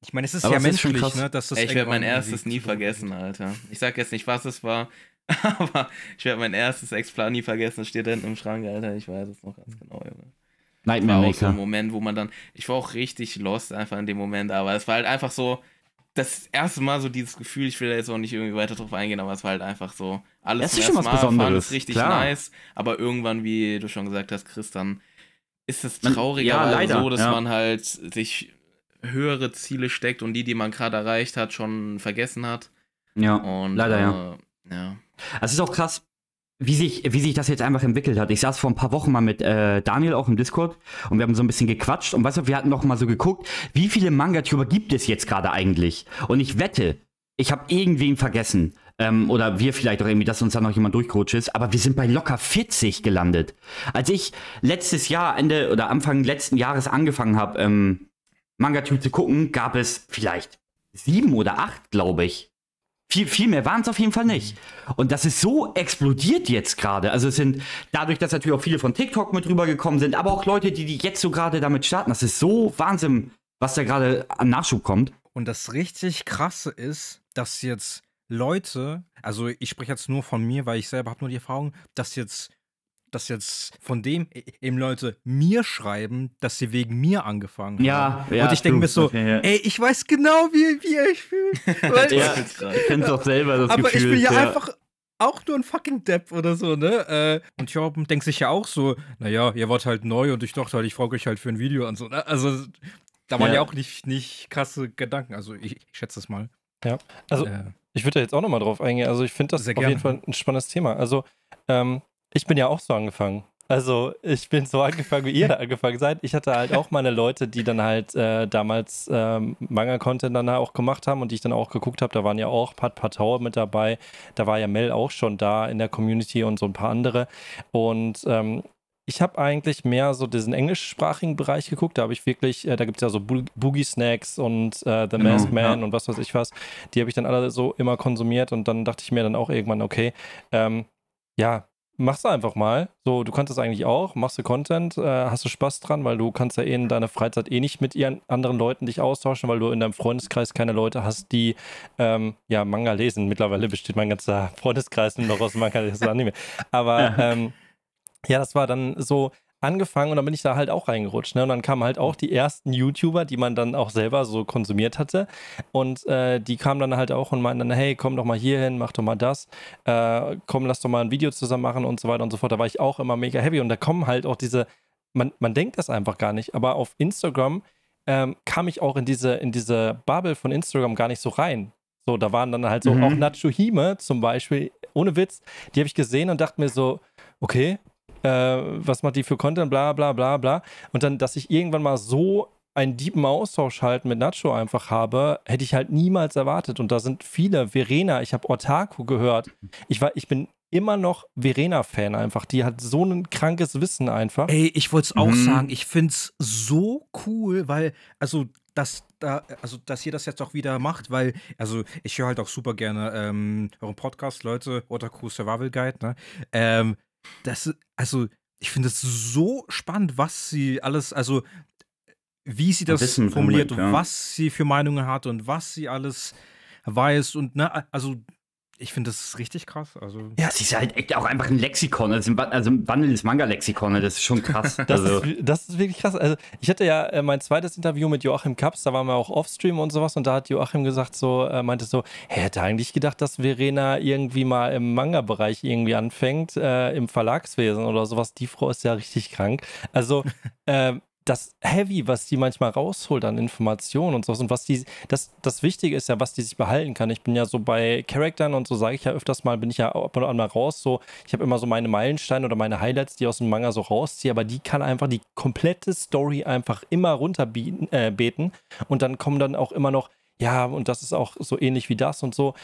ich meine, es ist Aber ja ist menschlich, krass. ne, dass das Ey, ich werde mein erstes nie vergessen, Alter. Ich sag jetzt nicht, was es war, aber ich werde mein erstes Exemplar nie vergessen. Es steht da hinten im Schrank, Alter. Ich weiß es noch ganz genau, Junge. War Nightmare auch so ein Maker. Moment, wo man dann, ich war auch richtig lost einfach in dem Moment, aber es war halt einfach so, das erste Mal so dieses Gefühl, ich will da jetzt auch nicht irgendwie weiter drauf eingehen, aber es war halt einfach so, alles Das ist schon was Mal, fand Besonderes, es richtig klar. nice, aber irgendwann, wie du schon gesagt hast, Chris, dann ist es Man- trauriger, ja, leider, so, dass ja. man halt sich höhere Ziele steckt und die, die man gerade erreicht hat, schon vergessen hat. Ja, Und, leider, ja. äh, ja. Es ist auch krass, wie sich, wie sich das jetzt einfach entwickelt hat. Ich saß vor ein paar Wochen mal mit äh, Daniel auch im Discord und wir haben so ein bisschen gequatscht und weißt du, wir hatten noch mal so geguckt, wie viele Manga-Tuber gibt es jetzt gerade eigentlich? Und ich wette, ich habe irgendwen vergessen. Ähm, oder wir vielleicht auch irgendwie, dass uns da noch jemand durchgerutscht ist, aber wir sind bei locker 40 gelandet. Als ich letztes Jahr, Ende oder Anfang letzten Jahres angefangen habe, ähm, Manga-Tube zu gucken, gab es vielleicht sieben oder acht, glaube ich. Viel, viel mehr waren es auf jeden Fall nicht. Und das ist so explodiert jetzt gerade. Also es sind dadurch, dass natürlich auch viele von TikTok mit rübergekommen sind, aber auch Leute, die, die jetzt so gerade damit starten. Das ist so Wahnsinn, was da gerade an Nachschub kommt. Und das richtig krasse ist, dass jetzt Leute, also ich spreche jetzt nur von mir, weil ich selber habe nur die Erfahrung, dass jetzt dass jetzt von dem eben Leute mir schreiben, dass sie wegen mir angefangen Ja, haben. ja, Und ich denke mir so, Okay, ja. ey, ich weiß genau, wie, wie ihr euch fühlt. Ja, ich kenn's doch selber, das aber Gefühl. ich bin ja, ja. einfach auch nur ein fucking Depp oder so, ne? Äh, und Jorben denkt sich ja auch so, naja, ihr wart halt neu und ich dachte halt, ich frage euch halt für ein Video an so, ne? Also, da waren Ja. ja, auch nicht, nicht krasse Gedanken. Also, ich, ich schätze es mal. Also, äh, Ich würde da jetzt auch nochmal drauf eingehen. Also ich finde das Sehr auf gerne. jeden Fall ein spannendes Thema. Also ähm, ich bin ja auch so angefangen. Also ich bin so angefangen, wie ihr da angefangen seid. Ich hatte halt auch meine Leute, die dann halt äh, damals ähm, Manga-Content dann auch gemacht haben und die ich dann auch geguckt habe. Da waren ja auch Pat Patau mit dabei. Da war ja Mel auch schon da in der Community und so ein paar andere. Und ähm, ich habe eigentlich mehr so diesen englischsprachigen Bereich geguckt. Da habe ich wirklich, äh, da gibt es ja so Bo Boogie Snacks und äh, The Genau, Masked Man ja. und was weiß ich was. Die habe ich dann alle so immer konsumiert und dann dachte ich mir dann auch irgendwann, okay, ähm, ja, mach's einfach mal. So, du kannst das eigentlich auch, machst du Content, äh, hast du Spaß dran, weil du kannst ja eh in deiner Freizeit eh nicht mit ihren anderen Leuten dich austauschen, weil du in deinem Freundeskreis keine Leute hast, die ähm, ja Manga lesen. Mittlerweile besteht mein ganzer Freundeskreis nur noch aus Manga lesen Anime. Aber ähm, ja, das war dann so angefangen und dann bin ich da halt auch reingerutscht. Ne? Und dann kamen halt auch die ersten YouTuber, die man dann auch selber so konsumiert hatte. Und äh, die kamen dann halt auch und meinten dann, hey, komm doch mal hier hin, mach doch mal das. Äh, komm, lass doch mal ein Video zusammen machen und so weiter und so fort. Da war ich auch immer mega happy. Und da kommen halt auch diese, man, man denkt das einfach gar nicht, aber auf Instagram ähm, kam ich auch in diese, in diese Bubble von Instagram gar nicht so rein. So, da waren dann halt so Mhm. auch Nacho zum Beispiel, ohne Witz, die habe ich gesehen und dachte mir so, okay, äh, was macht die für Content, bla bla bla bla. Und dann, dass ich irgendwann mal so einen deepen Austausch halt mit Nacho einfach habe, hätte ich halt niemals erwartet. Und da sind viele, Verena, ich habe Otaku gehört. Ich, war, ich bin immer noch Verena-Fan einfach. Die hat so ein krankes Wissen einfach. Ey, ich wollte es auch Mhm. sagen. Ich finde es so cool, weil, also, dass da, also, dass ihr das jetzt auch wieder macht, weil, also, ich höre halt auch super gerne ähm, euren Podcast, Leute, Otaku Survival Guide, ne? Ähm, das, also, ich finde es so spannend, was sie alles, also, wie sie das Wissen formuliert und ja. was sie für Meinungen hat und was sie alles weiß und, ne, also, ich finde das richtig krass, also. Ja, sie ist halt echt auch einfach ein Lexikon. Also ein, also ein wandelndes Manga-Lexikon. Das ist schon krass. Das, also, ist, das ist wirklich krass. Also ich hatte ja äh, mein zweites Interview mit Joachim Kaps, da waren wir auch Offstream und sowas und da hat Joachim gesagt so, äh, meinte so, er hätte eigentlich gedacht, dass Verena irgendwie mal im Manga-Bereich irgendwie anfängt, äh, im Verlagswesen oder sowas. Die Frau ist ja richtig krank. Also ähm, das Heavy, was die manchmal rausholt an Informationen und sowas und was die, das, das Wichtige ist ja, was die sich behalten kann. Ich bin ja so bei Charaktern und so sage ich ja öfters mal, bin ich ja ab und an mal raus, so, ich habe immer so meine Meilensteine oder meine Highlights, die aus dem Manga so rausziehe, aber die kann einfach die komplette Story einfach immer runterbeten äh, beten und dann kommen dann auch immer noch, ja, und das ist auch so ähnlich wie das und so.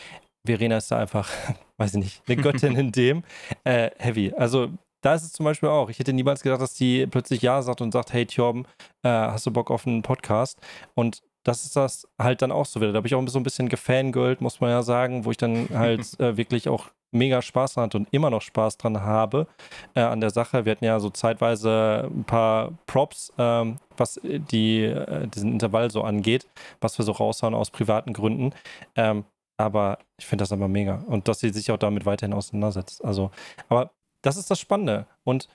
Verena ist da einfach, weiß ich nicht, eine Göttin in dem. Äh, heavy. Also da ist es zum Beispiel auch. Ich hätte niemals gedacht, dass die plötzlich Ja sagt und sagt, hey Tjorben, äh, hast du Bock auf einen Podcast? Und das ist das halt dann auch so wieder. Da habe ich auch so ein bisschen gefangirlt, muss man ja sagen, wo ich dann halt äh, wirklich auch mega Spaß dran hatte und immer noch Spaß dran habe äh, an der Sache. Wir hatten ja so zeitweise ein paar Props, ähm, was die, äh, diesen Intervall so angeht, was wir so raushauen aus privaten Gründen. Ähm, aber ich finde das aber mega. Und dass sie sich auch damit weiterhin auseinandersetzt. Also, aber das ist das Spannende. Und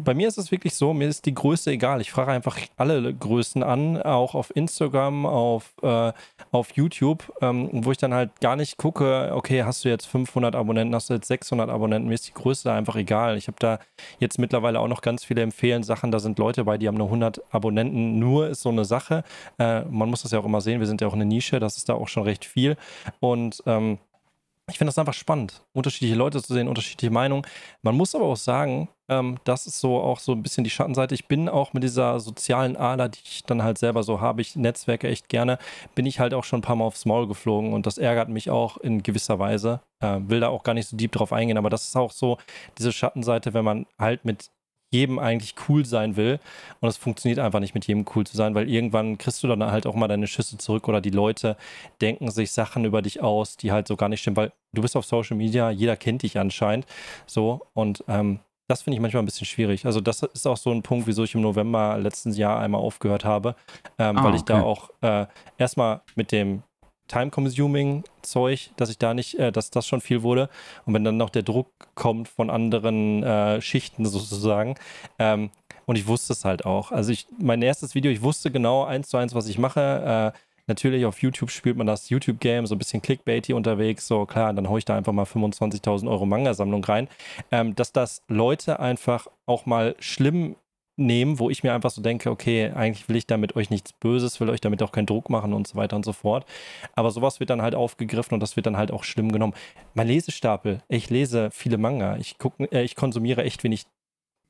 bei mir ist es wirklich so, mir ist die Größe egal. Ich frage einfach alle Größen an, auch auf Instagram, auf, äh, auf YouTube, ähm, wo ich dann halt gar nicht gucke, okay, hast du jetzt 500 Abonnenten, hast du jetzt 600 Abonnenten, mir ist die Größe einfach egal. Ich habe da jetzt mittlerweile auch noch ganz viele empfehlen Sachen, da sind Leute bei, die haben nur 100 Abonnenten, nur ist so eine Sache. Äh, man muss das ja auch immer sehen, wir sind ja auch eine Nische, das ist da auch schon recht viel und ähm, ich finde das einfach spannend, unterschiedliche Leute zu sehen, unterschiedliche Meinungen. Man muss aber auch sagen, ähm, das ist so auch so ein bisschen die Schattenseite. Ich bin auch mit dieser sozialen Ader, die ich dann halt selber so habe, ich netzwerke echt gerne, bin ich halt auch schon ein paar Mal aufs Maul geflogen und das ärgert mich auch in gewisser Weise. Äh, will da auch gar nicht so deep drauf eingehen, aber das ist auch so diese Schattenseite, wenn man halt mit jedem eigentlich cool sein will. Und es funktioniert einfach nicht mit jedem cool zu sein, weil irgendwann kriegst du dann halt auch mal deine Schüsse zurück oder die Leute denken sich Sachen über dich aus, die halt so gar nicht stimmen, weil du bist auf Social Media, jeder kennt dich anscheinend. So und ähm, das finde ich manchmal ein bisschen schwierig. Also, das ist auch so ein Punkt, wieso ich im November letzten Jahr einmal aufgehört habe, ähm, Ah, weil ich da okay. auch äh, erstmal mit dem Time-Consuming-Zeug, dass ich da nicht, äh, dass das schon viel wurde. Und wenn dann noch der Druck kommt von anderen äh, Schichten sozusagen, ähm, und ich wusste es halt auch. Also ich, mein erstes Video, ich wusste genau eins zu eins, was ich mache. Äh, natürlich auf YouTube spielt man das YouTube-Game, so ein bisschen Clickbaity unterwegs. So klar, dann haue ich da einfach mal 25.000 Euro Manga-Sammlung rein. Ähm, dass das Leute einfach auch mal schlimm nehmen, wo ich mir einfach so denke, okay, eigentlich will ich damit euch nichts Böses, will euch damit auch keinen Druck machen und so weiter und so fort. Aber sowas wird dann halt aufgegriffen und das wird dann halt auch schlimm genommen. Mein Lesestapel, ich lese viele Manga, ich gucke, äh, ich konsumiere echt wenig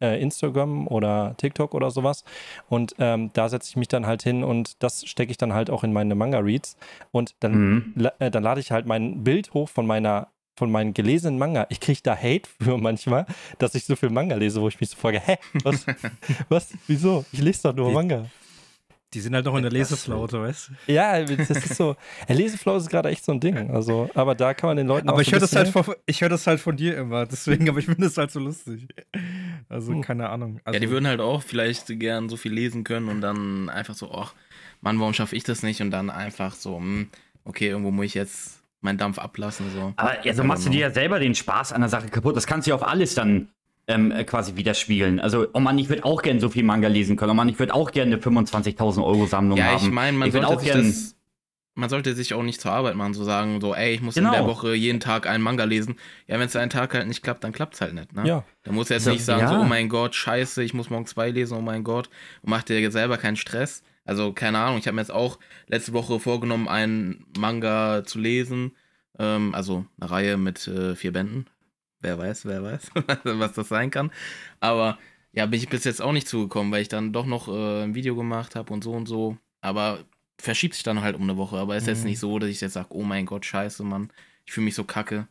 äh, Instagram oder TikTok oder sowas und ähm, da setze ich mich dann halt hin und das stecke ich dann halt auch in meine Manga-Reads und dann Mhm. la- äh, dann lade ich halt mein Bild hoch von meiner von meinen gelesenen Manga. Ich kriege da Hate für manchmal, dass ich so viel Manga lese, wo ich mich so frage, hä, was, was, wieso? Ich lese doch nur Die- Manga. Die sind halt noch in der Leseflaute, weißt du? Ja, das ist so. Leseflow ist gerade echt so ein Ding. Also, aber da kann man den Leuten auch Aber ich so höre das, halt von, ich hör das halt von dir immer, deswegen, aber ich finde das halt so lustig. Also, Hm. keine Ahnung. Also, ja, die würden halt auch vielleicht gern so viel lesen können und dann einfach so, ach, Mann, warum schaffe ich das nicht? Und dann einfach so, hm, okay, irgendwo muss ich jetzt meinen Dampf ablassen. So. Aber also I machst du dir ja selber den Spaß an der Sache kaputt. Das kannst du ja auf alles dann ähm, äh, quasi widerspiegeln. Also, oh Mann, ich würde auch gerne so viel Manga lesen können. Oh Mann, ich würde auch gerne eine 25.000 Euro Sammlung Ja, haben. ich meine, man Ich sollte auch sich das. Man sollte sich auch nicht zur Arbeit machen, so sagen, so, ey, ich muss Genau. in der Woche jeden Tag einen Manga lesen. Ja, wenn es einen Tag halt nicht klappt, dann klappt es halt nicht, ne? Ja, Da muss jetzt So, nicht sagen, ja. so, oh mein Gott, scheiße, ich muss morgen zwei lesen, oh mein Gott. Und mach dir selber keinen Stress. Also, keine Ahnung, ich habe mir jetzt auch letzte Woche vorgenommen, einen Manga zu lesen. Ähm, also eine Reihe mit äh, vier Bänden. Wer weiß, wer weiß, was das sein kann. Aber ja, bin ich bis jetzt auch nicht zugekommen, weil ich dann doch noch äh, ein Video gemacht habe und so und so. Aber verschiebt sich dann halt um eine Woche. Aber ist jetzt Mhm. nicht so, dass ich jetzt sage, oh mein Gott, scheiße, Mann. Ich fühle mich so kacke.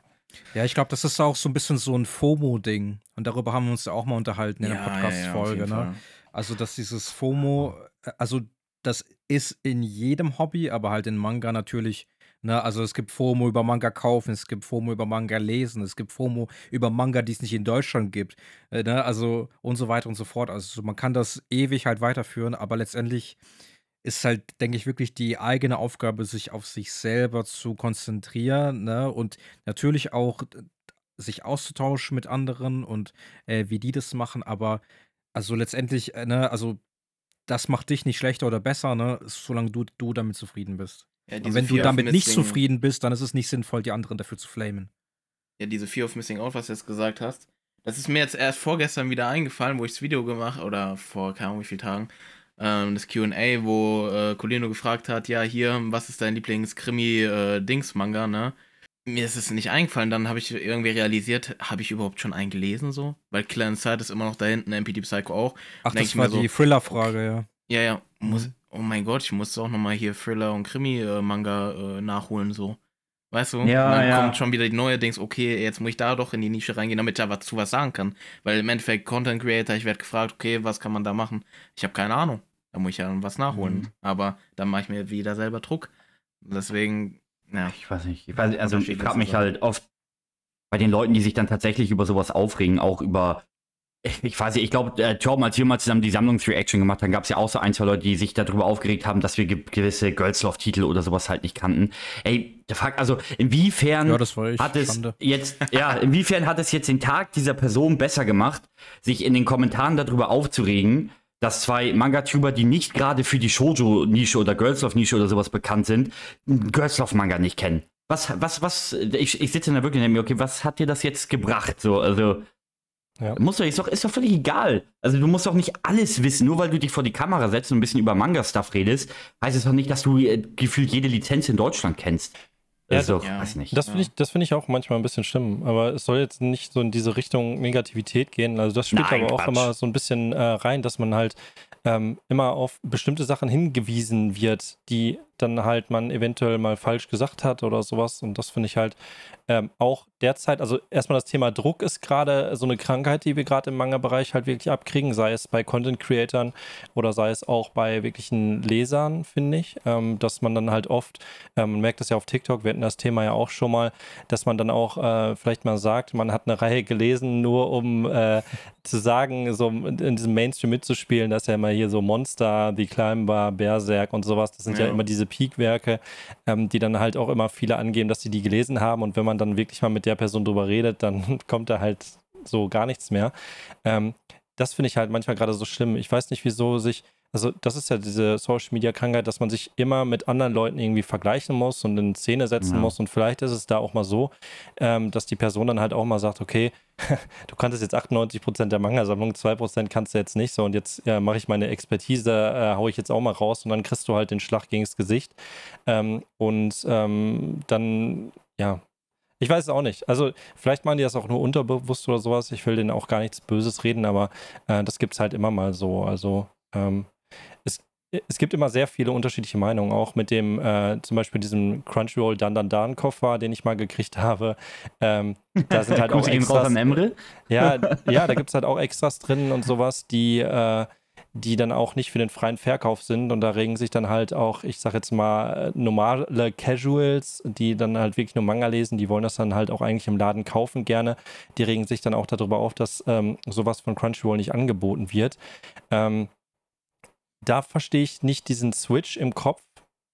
ja, ich glaube, das ist auch so ein bisschen so ein FOMO-Ding. Und darüber haben wir uns ja auch mal unterhalten in der auf Podcast-Folge. jeden ne? Fall. Also, dass dieses FOMO, äh, also das ist in jedem Hobby, aber halt in Manga natürlich. Ne? Also es gibt FOMO über Manga kaufen, es gibt FOMO über Manga lesen, es gibt FOMO über Manga, die es nicht in Deutschland gibt. Äh, ne? Also und so weiter und so fort. Also man kann das ewig halt weiterführen, aber letztendlich ist halt, denke ich, wirklich die eigene Aufgabe, sich auf sich selber zu konzentrieren ne? und natürlich auch sich auszutauschen mit anderen und äh, wie die das machen, aber also letztendlich, äh, ne, also das macht dich nicht schlechter oder besser, ne, solange du, du damit zufrieden bist. Ja, Und wenn du damit nicht zufrieden bist, dann ist es nicht sinnvoll, die anderen dafür zu flamen. ja, diese Fear of Missing Out, was du jetzt gesagt hast, das ist mir jetzt erst vorgestern wieder eingefallen, wo ich das Video gemacht oder vor keine Ahnung wie vielen Tagen, ähm, das QA, wo äh, Colino gefragt hat, ja, hier, was ist dein Lieblings-Krimi-Dings-Manga, ne? Mir ist es nicht eingefallen, dann habe ich irgendwie realisiert, habe ich überhaupt schon einen gelesen so? Weil Killer Inside ist immer noch da hinten, MPD Psycho auch. Ach, das war so, die Thriller-Frage, ja. Ja, ja, muss, Mhm. oh mein Gott, ich muss auch nochmal hier Thriller und Krimi-Manga äh, nachholen, so. Weißt du? Ja, und dann ja. kommt schon wieder die neue Dings, okay, jetzt muss ich da doch in die Nische reingehen, damit ich da was zu was sagen kann. Weil im Endeffekt Content Creator, ich werde gefragt, okay, was kann man da machen? Ich habe keine Ahnung. Da muss ich ja was nachholen. Mhm. Aber dann mache ich mir wieder selber Druck. Deswegen, ja. Ich weiß nicht. Ich weiß, nicht, also ich frage mich halt oft bei den Leuten, die sich dann tatsächlich über sowas aufregen, auch über. Ich, weiß nicht, ich glaube, äh, Torben, als wir mal zusammen die Sammlungsreaction gemacht haben, gab es ja auch so ein, zwei Leute, die sich darüber aufgeregt haben, dass wir ge gewisse Girls-Love-Titel oder sowas halt nicht kannten. Ey, der Fuck, also inwiefern Ja, das war ich. hat es Schande. jetzt, ja, inwiefern hat es jetzt den Tag dieser Person besser gemacht, sich in den Kommentaren darüber aufzuregen, dass zwei Manga-Tuber, die nicht gerade für die Shoujo-Nische oder Girls Love-Nische oder sowas bekannt sind, Girls Love-Manga nicht kennen. Was, was, was, ich, ich sitze da wirklich und denke mir, okay, was hat dir das jetzt gebracht? So, also, Ja. muss doch, ist doch, ist doch völlig egal. Also, du musst doch nicht alles wissen, nur weil du dich vor die Kamera setzt und ein bisschen über Manga-Stuff redest, heißt es doch nicht, dass du äh, gefühlt jede Lizenz in Deutschland kennst. Ja, Also, ja. weiß nicht. Das finde ich, das finde ich auch manchmal ein bisschen schlimm, aber es soll jetzt nicht so in diese Richtung Negativität gehen. Also das spielt Nein, aber auch Quatsch. immer so ein bisschen äh, rein, dass man halt ähm, immer auf bestimmte Sachen hingewiesen wird, die dann halt man eventuell mal falsch gesagt hat oder sowas. Und das finde ich halt ähm, auch derzeit, also erstmal das Thema Druck ist gerade so eine Krankheit, die wir gerade im Manga-Bereich halt wirklich abkriegen, sei es bei Content-Creatern oder sei es auch bei wirklichen Lesern, finde ich, ähm, dass man dann halt oft, ähm, man merkt das ja auf TikTok, wir hatten das Thema ja auch schon mal, dass man dann auch äh, vielleicht mal sagt, man hat eine Reihe gelesen, nur um äh, zu sagen, so in diesem Mainstream mitzuspielen, dass ja immer hier so Monster, The Climber, Berserk und sowas, das sind ja, ja immer diese Peak-Werke, ähm, die dann halt auch immer viele angeben, dass sie die gelesen haben und wenn man dann wirklich mal mit der Person drüber redet, dann kommt da halt so gar nichts mehr. Ähm, das finde ich halt manchmal gerade so schlimm. Ich weiß nicht, wieso sich also das ist ja diese Social Media Krankheit, dass man sich immer mit anderen Leuten irgendwie vergleichen muss und in Szene setzen ja. muss. Und vielleicht ist es da auch mal so, ähm, dass die Person dann halt auch mal sagt, okay, du kannst jetzt 98 Prozent der Manga-Sammlung, 2 Prozent kannst du jetzt nicht so und jetzt ja, mache ich meine Expertise, äh, haue ich jetzt auch mal raus und dann kriegst du halt den Schlag gegen das Gesicht. Ähm, und ähm, dann, ja, ich weiß es auch nicht. Also, vielleicht machen die das auch nur unterbewusst oder sowas. Ich will denen auch gar nichts Böses reden, aber äh, das gibt es halt immer mal so. Also, ähm, es, gibt immer sehr viele unterschiedliche Meinungen, auch mit dem, äh, zum Beispiel diesem Crunchyroll Dan Dan Dan Koffer, den ich mal gekriegt habe. Ähm, da sind halt auch Extras. Ja, ja, da gibt es halt auch Extras drin und sowas, die äh, die dann auch nicht für den freien Verkauf sind. Und da regen sich dann halt auch, ich sag jetzt mal, normale Casuals, die dann halt wirklich nur Manga lesen, die wollen das dann halt auch eigentlich im Laden kaufen gerne. Die regen sich dann auch darüber auf, dass ähm, sowas von Crunchyroll nicht angeboten wird. Ähm, da verstehe ich nicht diesen Switch im Kopf,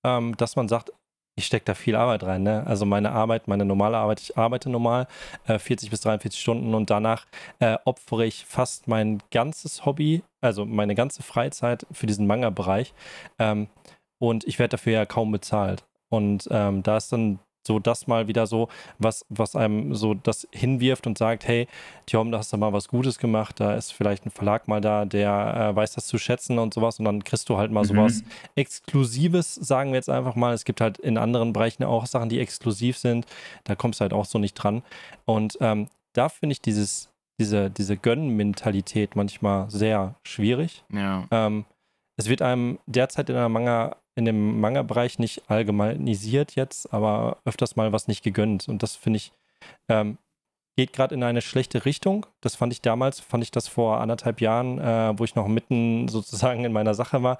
ähm, dass man sagt, ich stecke da viel Arbeit rein. Ne? Also meine Arbeit, meine normale Arbeit, ich arbeite normal äh, 40 bis 43 Stunden und danach äh, opfere ich fast mein ganzes Hobby, also meine ganze Freizeit für diesen Manga-Bereich. Ähm, und ich werde dafür ja kaum bezahlt. Und ähm, da ist dann so das mal wieder so, was, was einem so das hinwirft und sagt, hey, Tom, da hast du mal was Gutes gemacht, da ist vielleicht ein Verlag mal da, der äh, weiß das zu schätzen und sowas und dann kriegst du halt mal mhm. sowas Exklusives, sagen wir jetzt einfach mal. Es gibt halt in anderen Bereichen auch Sachen, die exklusiv sind, da kommst du halt auch so nicht dran. Und ähm, da finde ich dieses, diese, diese Gönnen-Mentalität manchmal sehr schwierig. Ja. Ähm, es wird einem derzeit in einer Manga in dem Manga-Bereich nicht allgemeinisiert jetzt, aber öfters mal was nicht gegönnt. Und das finde ich, ähm, geht gerade in eine schlechte Richtung. Das fand ich damals, fand ich das vor anderthalb Jahren, äh, wo ich noch mitten sozusagen in meiner Sache war,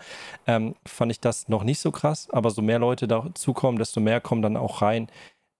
ähm, fand ich das noch nicht so krass. Aber so mehr Leute dazukommen, desto mehr kommen dann auch rein,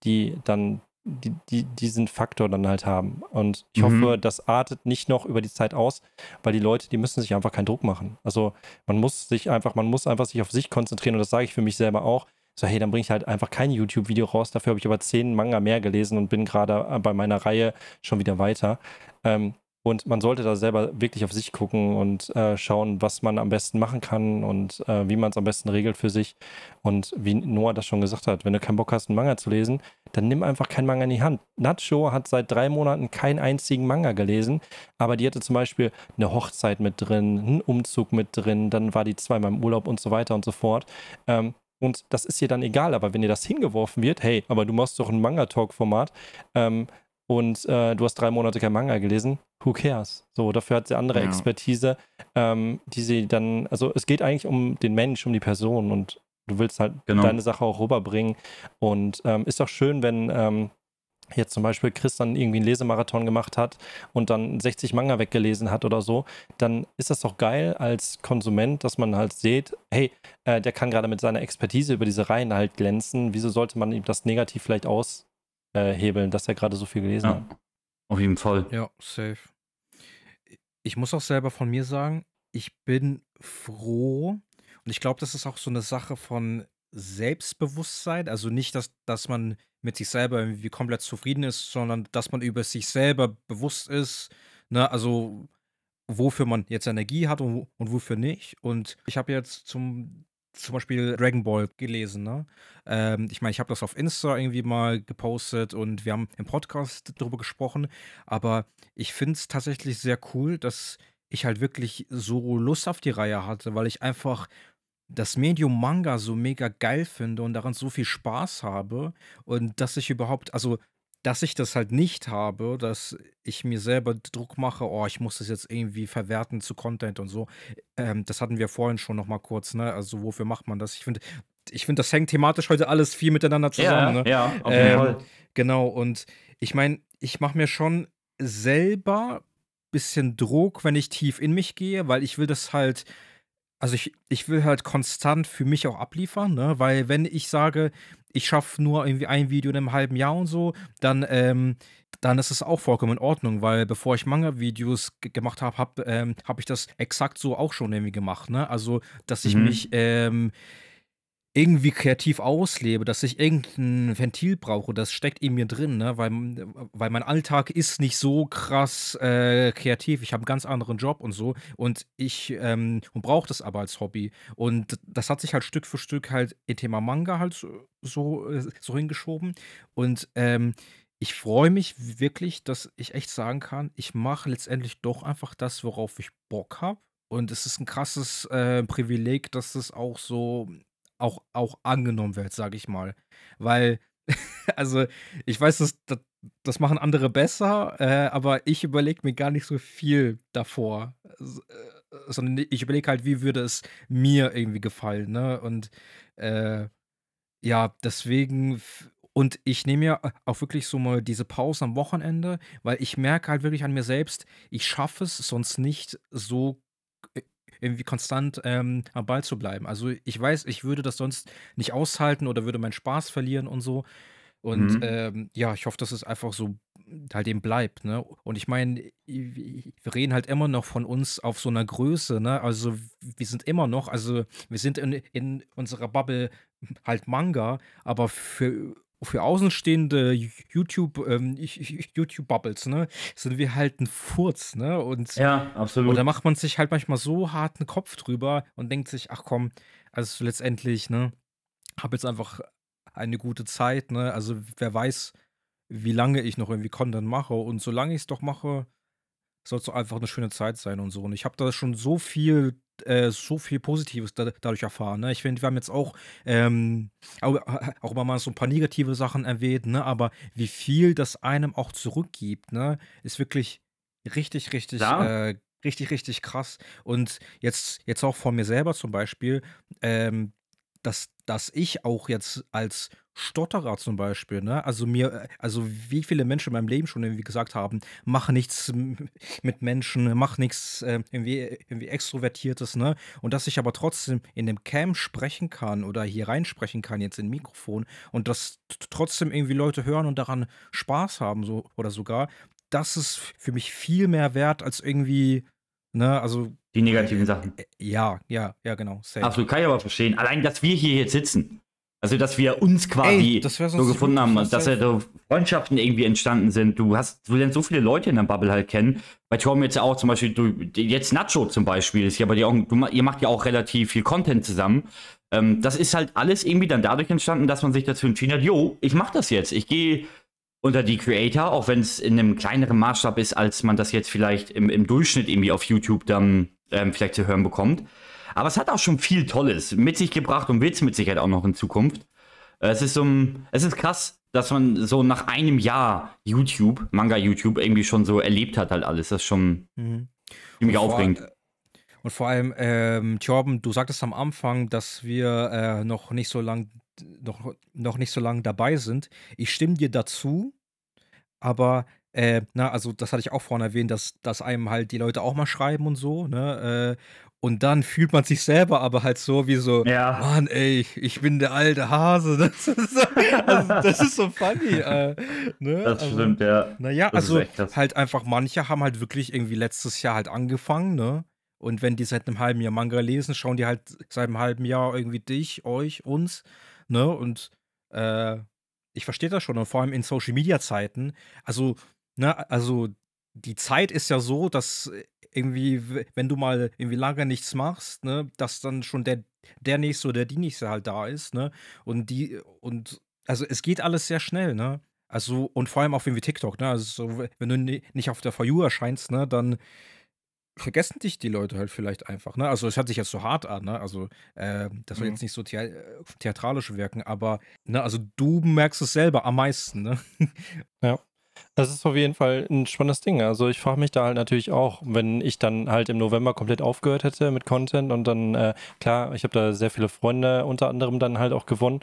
die dann die, die, diesen Faktor dann halt haben. Und ich mhm. hoffe, das artet nicht noch über die Zeit aus, weil die Leute, die müssen sich einfach keinen Druck machen. Also man muss sich einfach, man muss einfach sich auf sich konzentrieren und das sage ich für mich selber auch. So, hey, dann bringe ich halt einfach kein YouTube-Video raus. Dafür habe ich aber zehn Manga mehr gelesen und bin gerade äh, bei meiner Reihe schon wieder weiter. Ähm, und man sollte da selber wirklich auf sich gucken und äh, schauen, was man am besten machen kann und äh, wie man es am besten regelt für sich. Und wie Noah das schon gesagt hat, wenn du keinen Bock hast, einen Manga zu lesen, dann nimm einfach keinen Manga in die Hand. Nacho hat seit drei Monaten keinen einzigen Manga gelesen, aber die hatte zum Beispiel eine Hochzeit mit drin, einen Umzug mit drin, dann war die zweimal im Urlaub und so weiter und so fort. Ähm, und das ist ihr dann egal, aber wenn ihr das hingeworfen wird, hey, aber du machst doch ein Manga-Talk-Format, ähm, und äh, du hast drei Monate kein Manga gelesen, who cares? So, dafür hat sie andere ja. Expertise, ähm, die sie dann, also es geht eigentlich um den Mensch, um die Person und du willst halt genau. deine Sache auch rüberbringen. Und ähm, ist doch schön, wenn ähm, jetzt zum Beispiel Chris dann irgendwie einen Lesemarathon gemacht hat und dann 60 Manga weggelesen hat oder so, dann ist das doch geil als Konsument, dass man halt sieht, hey, äh, der kann gerade mit seiner Expertise über diese Reihen halt glänzen. Wieso sollte man ihm das negativ vielleicht aus äh, dass er gerade so viel gelesen ja. hat. Auf jeden Fall. Ja, safe. Ich muss auch selber von mir sagen, ich bin froh und ich glaube, das ist auch so eine Sache von Selbstbewusstsein. Also nicht, dass, dass man mit sich selber irgendwie komplett zufrieden ist, sondern dass man über sich selber bewusst ist. Ne? Also wofür man jetzt Energie hat und, und wofür nicht. Und ich habe jetzt zum zum Beispiel Dragon Ball gelesen. Ne? Ähm, ich meine, ich habe das auf Insta irgendwie mal gepostet und wir haben im Podcast darüber gesprochen. Aber ich finde es tatsächlich sehr cool, dass ich halt wirklich so Lust auf die Reihe hatte, weil ich einfach das Medium Manga so mega geil finde und daran so viel Spaß habe und dass ich überhaupt, also dass ich das halt nicht habe, dass ich mir selber Druck mache, oh, ich muss das jetzt irgendwie verwerten zu Content und so. Ähm, das hatten wir vorhin schon noch mal kurz, ne? Also wofür macht man das? Ich finde, ich finde, das hängt thematisch heute alles viel miteinander zusammen. ja, ne? ja, auf jeden Ähm, Fall. Genau, und ich meine, ich mache mir schon selber bisschen Druck, wenn ich tief in mich gehe, weil ich will das halt, also ich, ich will halt konstant für mich auch abliefern, ne? Weil wenn ich sage, ich schaffe nur irgendwie ein Video in einem halben Jahr und so, dann, ähm, dann ist es auch vollkommen in Ordnung, weil bevor ich Manga-Videos ge- gemacht habe, habe ähm, hab ich das exakt so auch schon irgendwie gemacht, ne? Also, dass ich Mhm. mich ähm, irgendwie kreativ auslebe, dass ich irgendein Ventil brauche, das steckt in mir drin, ne? weil, weil mein Alltag ist nicht so krass äh, kreativ. Ich habe einen ganz anderen Job und so und ich ähm, brauche das aber als Hobby. Und das hat sich halt Stück für Stück halt in Thema Manga halt so, so, äh, so hingeschoben. Und ähm, ich freue mich wirklich, dass ich echt sagen kann, ich mache letztendlich doch einfach das, worauf ich Bock habe. Und es ist ein krasses äh, Privileg, dass es auch so auch, auch angenommen wird, sage ich mal. Weil, also, ich weiß, das, das, machen andere besser, äh, aber ich überlege mir gar nicht so viel davor. Äh, Sondern ich überlege halt, wie würde es mir irgendwie gefallen, ne? Und äh, ja, deswegen. Und ich nehme ja auch wirklich so mal diese Pause am Wochenende, weil ich merke halt wirklich an mir selbst, ich schaffe es sonst nicht so irgendwie konstant ähm, am Ball zu bleiben. Also ich weiß, ich würde das sonst nicht aushalten oder würde meinen Spaß verlieren und so. Und Mhm. ähm, ja, ich hoffe, dass es einfach so halt eben bleibt, ne? Und ich meine, wir reden halt immer noch von uns auf so einer Größe, ne? Also wir sind immer noch, also wir sind in, in unserer Bubble halt Manga, aber für für außenstehende YouTube, ähm, YouTube-Bubbles, ne, sind wir halt ein Furz, ne? Und Ja, und absolut. da macht man sich halt manchmal so hart einen Kopf drüber und denkt sich, ach komm, also letztendlich, ne, habe jetzt einfach eine gute Zeit, ne? Also wer weiß, wie lange ich noch irgendwie Content mache. Und solange ich es doch mache, soll es doch einfach eine schöne Zeit sein und so. Und ich habe da schon so viel, äh, so viel Positives da, dadurch erfahren. Ne? Ich finde, wir haben jetzt auch, ähm, auch, auch immer mal so ein paar negative Sachen erwähnt, ne? Aber wie viel das einem auch zurückgibt, ne, ist wirklich richtig, richtig, Klar. äh, richtig, richtig krass. Und jetzt, jetzt auch von mir selber zum Beispiel, ähm, dass, dass ich auch jetzt als Stotterer zum Beispiel, ne, also mir, äh, also wie viele Menschen in meinem Leben schon irgendwie gesagt haben, mach nichts mit Menschen, mach nichts äh, irgendwie, irgendwie Extrovertiertes, ne, und dass ich aber trotzdem in dem Cam sprechen kann oder hier reinsprechen kann jetzt in Mikrofon und dass trotzdem irgendwie Leute hören und daran Spaß haben, so oder sogar, das ist für mich viel mehr wert als irgendwie, ne, also Die negativen Sachen. äh, ja, ja, ja, genau, safe. Absolut, kann ich aber verstehen. Allein, dass wir hier jetzt sitzen. Also, dass wir uns quasi Ey, so gefunden haben, dass safe. ja so Freundschaften irgendwie entstanden sind. Du hast, du lernst so viele Leute in der Bubble halt kennen. Bei Tom jetzt auch zum Beispiel, du, jetzt Nacho zum Beispiel, ist ja bei dir auch, du, ihr macht ja auch relativ viel Content zusammen. Ähm, das ist halt alles irgendwie dann dadurch entstanden, dass man sich dazu entschieden hat, jo, ich mach das jetzt. Ich gehe unter die Creator, auch wenn es in einem kleineren Maßstab ist, als man das jetzt vielleicht im, im Durchschnitt irgendwie auf YouTube dann ähm, vielleicht zu hören bekommt. Aber es hat auch schon viel Tolles mit sich gebracht und wird es mit Sicherheit auch noch in Zukunft. Es ist so, ein- es ist krass, dass man so nach einem Jahr YouTube, Manga-YouTube, irgendwie schon so erlebt hat halt alles. Das ist schon Mhm. ziemlich aufregend. Und vor allem, ähm, Thorben, du sagtest am Anfang, dass wir äh, noch nicht so lang noch, noch nicht so lange dabei sind. Ich stimme dir dazu, aber äh, na, also das hatte ich auch vorhin erwähnt, dass, dass einem halt die Leute auch mal schreiben und so, ne? Äh, und dann fühlt man sich selber aber halt so wie so, Ja. Mann, ey, ich bin der alte Hase. Das ist so, also, das ist so funny. Äh, ne? Das Also- stimmt, ja. naja, also halt einfach, manche haben halt wirklich irgendwie letztes Jahr halt angefangen, ne? Und wenn die seit einem halben Jahr Manga lesen, schauen die halt seit einem halben Jahr irgendwie dich, euch, uns, ne? Und äh, ich verstehe das schon. Und vor allem in Social Media Zeiten, also, ne, also die Zeit ist ja so, dass irgendwie, w- wenn du mal irgendwie lange nichts machst, ne, dass dann schon der, der nächste oder die nächste halt da ist, ne? Und die, und also es geht alles sehr schnell, ne? Also, und vor allem auch wie TikTok, ne? Also, so, wenn du ni- nicht auf der For You erscheinst, ne, dann vergessen dich die Leute halt vielleicht einfach, ne? Also, es hört sich jetzt so hart an, ne? Also, äh, das soll Mhm. jetzt nicht so thea äh, theatralisch wirken, aber, ne, also du merkst es selber am meisten, ne? Das ist auf jeden Fall ein spannendes Ding. Also ich frage mich da halt natürlich auch, wenn ich dann halt im November komplett aufgehört hätte mit Content und dann, äh, klar, ich habe da sehr viele Freunde unter anderem dann halt auch gewonnen,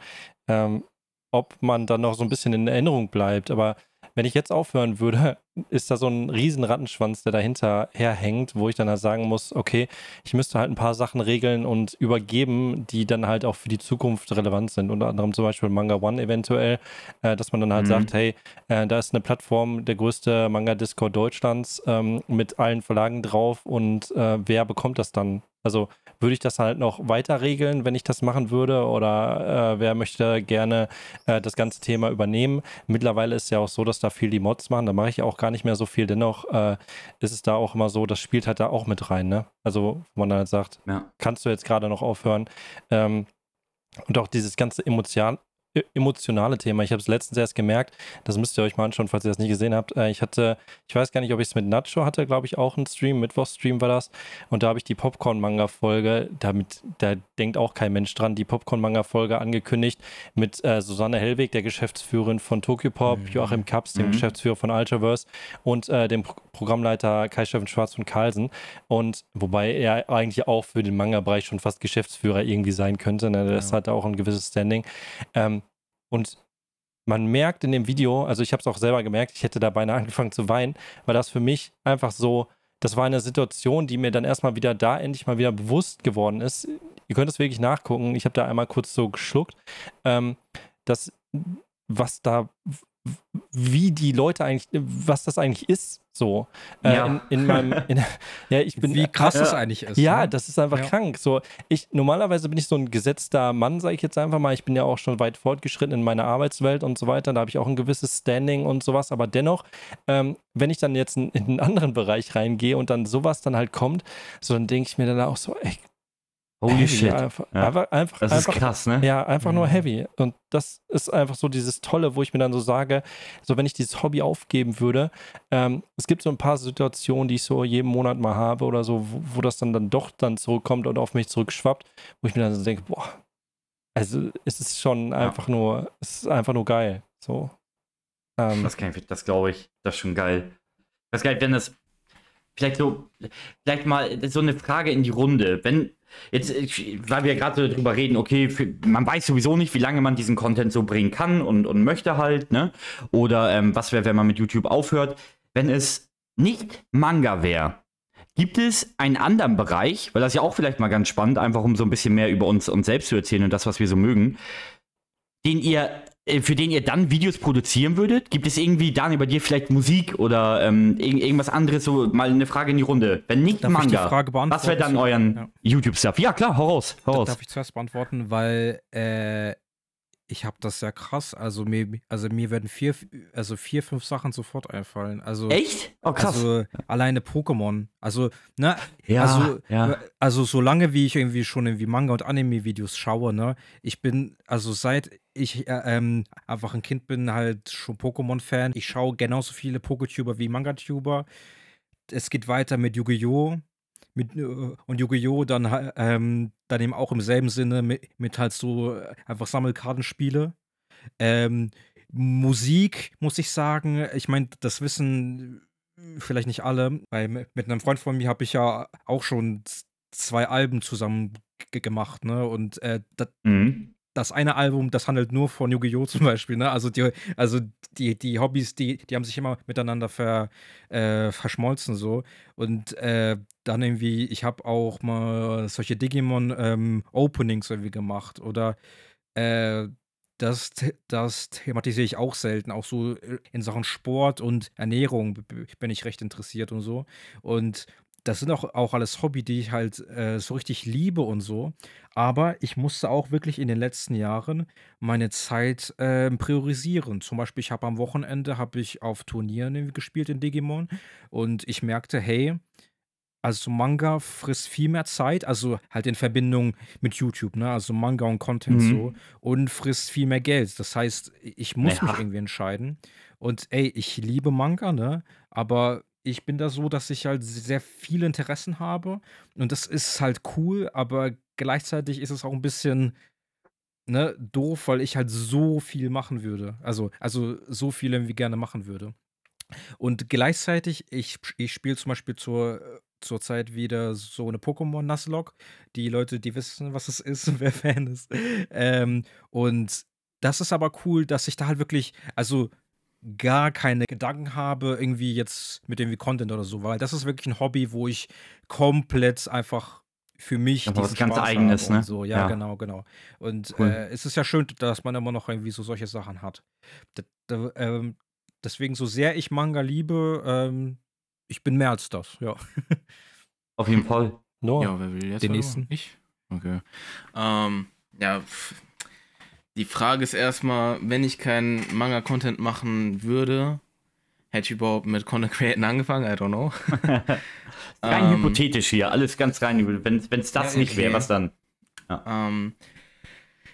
ähm, ob man dann noch so ein bisschen in Erinnerung bleibt. Aber wenn ich jetzt aufhören würde, ist da so ein riesen Rattenschwanz, der dahinter herhängt, wo ich dann halt sagen muss, okay, ich müsste halt ein paar Sachen regeln und übergeben, die dann halt auch für die Zukunft relevant sind. Unter anderem zum Beispiel Manga One eventuell, äh, dass man dann halt mhm. sagt, hey, äh, da ist eine Plattform, der größte Manga-Discord Deutschlands ähm, mit allen Verlagen drauf und äh, wer bekommt das dann? Also würde ich das halt noch weiter regeln, wenn ich das machen würde? Oder äh, wer möchte gerne äh, das ganze Thema übernehmen? Mittlerweile ist ja auch so, dass da viel die Mods machen. Da mache ich auch gar nicht mehr so viel. Dennoch äh, ist es da auch immer so, das spielt halt da auch mit rein. Ne? Also, wo man halt sagt, ja. kannst du jetzt gerade noch aufhören? Ähm, und auch dieses ganze emotional, emotionale Thema. Ich habe es letztens erst gemerkt, das müsst ihr euch mal anschauen, falls ihr das nicht gesehen habt. Äh, ich hatte, ich weiß gar nicht, ob ich es mit Nacho hatte, glaube ich, auch einen Stream, Mittwochstream war das. Und da habe ich die Popcorn-Manga-Folge, damit, da denkt auch kein Mensch dran, die Popcorn-Manga-Folge angekündigt mit äh, Susanne Hellweg, der Geschäftsführerin von Tokyo Pop, mhm. Joachim Kaps, dem mhm. Geschäftsführer von Ultraverse und äh, dem Pro Programmleiter Kai-Steffen Schwarz von Carlsen. Und wobei er eigentlich auch für den Manga-Bereich schon fast Geschäftsführer irgendwie sein könnte. Ne? Das ja. hat auch ein gewisses Standing. Ähm, und man merkt in dem Video, also ich habe es auch selber gemerkt, ich hätte da beinahe angefangen zu weinen, weil das für mich einfach so, das war eine Situation, die mir dann erstmal wieder da endlich mal wieder bewusst geworden ist. Ihr könnt es wirklich nachgucken. Ich habe da einmal kurz so geschluckt, ähm, dass was da wie die Leute eigentlich, was das eigentlich ist, so. Äh, ja. in, in, meinem, in, ja, ich bin. Wie krass äh, das eigentlich ist. Ja, ne? das ist einfach ja. krank. So, ich, normalerweise bin ich so ein gesetzter Mann, sage ich jetzt einfach mal. Ich bin ja auch schon weit fortgeschritten in meiner Arbeitswelt und so weiter. Da habe ich auch ein gewisses Standing und sowas. Aber dennoch, ähm, wenn ich dann jetzt in, in einen anderen Bereich reingehe und dann sowas dann halt kommt, so dann denke ich mir dann auch so, ey, Holy heavy, shit. Einfach, ja. einfach, einfach, das einfach, ist krass, ne? Ja, einfach mhm. nur heavy. Und das ist einfach so dieses Tolle, wo ich mir dann so sage, so wenn ich dieses Hobby aufgeben würde, ähm, es gibt so ein paar Situationen, die ich so jeden Monat mal habe oder so, wo, wo das dann, dann doch dann zurückkommt und auf mich zurückschwappt, wo ich mir dann so denke, boah, also es ist schon einfach ja. nur, es ist einfach nur geil. So. Ähm, das kann ich, das glaube ich, das ist schon geil. Das ist geil, wenn das vielleicht so, vielleicht mal so eine Frage in die Runde. Wenn, jetzt, weil wir gerade so drüber reden, okay, für, man weiß sowieso nicht, wie lange man diesen Content so bringen kann und, und möchte halt, ne? Oder ähm, was wäre, wenn man mit YouTube aufhört. Wenn es nicht Manga wäre, gibt es einen anderen Bereich, weil das ja auch vielleicht mal ganz spannend, einfach um so ein bisschen mehr über uns, uns selbst zu erzählen und das, was wir so mögen, den ihr für den ihr dann Videos produzieren würdet? Gibt es irgendwie, Daniel, bei dir vielleicht Musik oder ähm, irgendwas anderes? So mal eine Frage in die Runde. Wenn nicht Darf Manga, was wäre dann euren ja. YouTube-Stuff? Ja, klar, hau raus, hau raus. Darf ich zuerst beantworten, weil äh, ich habe das ja krass. Also mir, also mir werden vier, also vier, fünf Sachen sofort einfallen. Also echt? Oh krass. Also alleine Pokémon. Also ne, ja, also, ja. also solange wie ich irgendwie schon irgendwie Manga und Anime-Videos schaue, ne, ich bin also seit ich äh, ähm, einfach ein Kind bin halt schon Pokémon-Fan. Ich schaue genauso viele Poketuber wie Manga-Tuber. Es geht weiter mit Yu-Gi-Oh! mit, äh, und Yu-Gi-Oh! dann, ähm, dann eben auch im selben Sinne mit, mit halt so äh, einfach Sammelkartenspiele. Ähm, Musik, muss ich sagen, ich meine, das wissen vielleicht nicht alle, weil mit einem Freund von mir habe ich ja auch schon zwei Alben zusammen gemacht, ne? Und äh, das, mhm das eine Album, das handelt nur von Yu-Gi-Oh! zum Beispiel, ne? Also die, also die, die Hobbys, die, die haben sich immer miteinander ver, äh, verschmolzen so. Und äh, dann irgendwie, ich habe auch mal solche Digimon-Openings ähm, irgendwie gemacht. Oder äh, das, das thematisiere ich auch selten, auch so in Sachen Sport und Ernährung bin ich recht interessiert und so. Und das sind auch, auch alles Hobby, die ich halt äh, so richtig liebe und so. Aber ich musste auch wirklich in den letzten Jahren meine Zeit äh, priorisieren. Zum Beispiel, ich habe am Wochenende habe ich auf Turnieren gespielt in Digimon und ich merkte, hey, also Manga frisst viel mehr Zeit, also halt in Verbindung mit YouTube, ne? Also Manga und Content mhm. so und frisst viel mehr Geld. Das heißt, ich muss ja. mich irgendwie entscheiden. Und ey, ich liebe Manga, ne? Aber ich bin da so, dass ich halt sehr viele Interessen habe und das ist halt cool, aber gleichzeitig ist es auch ein bisschen ne, doof, weil ich halt so viel machen würde. Also, also so viel irgendwie gerne machen würde. Und gleichzeitig, ich, ich spiele zum Beispiel zur, zurzeit wieder so eine Pokémon Nuzlocke. Die Leute, die wissen, was es ist, wer Fan ist. Ähm, und das ist aber cool, dass ich da halt wirklich, also gar keine Gedanken habe, irgendwie jetzt mit dem wie Content oder so, weil das ist wirklich ein Hobby, wo ich komplett einfach für mich Einfach was ganz Spaß Eigenes, ne? So, ja, Ja. genau, genau. Und Cool. äh, es ist ja schön, dass man immer noch irgendwie so solche Sachen hat. Da, da, ähm, deswegen, so sehr ich Manga liebe, ähm, ich bin mehr als das, ja. Auf jeden Fall. Noah. Ja, wer will jetzt? Den nächsten. Ich? Okay. Ähm, ja, pf, die Frage ist erstmal, wenn ich keinen Manga-Content machen würde, hätte ich überhaupt mit Content Creating angefangen? I don't know. Rein Ähm, hypothetisch hier, alles ganz rein. Wenn es das Ja, nicht wäre, okay. was dann? Ähm,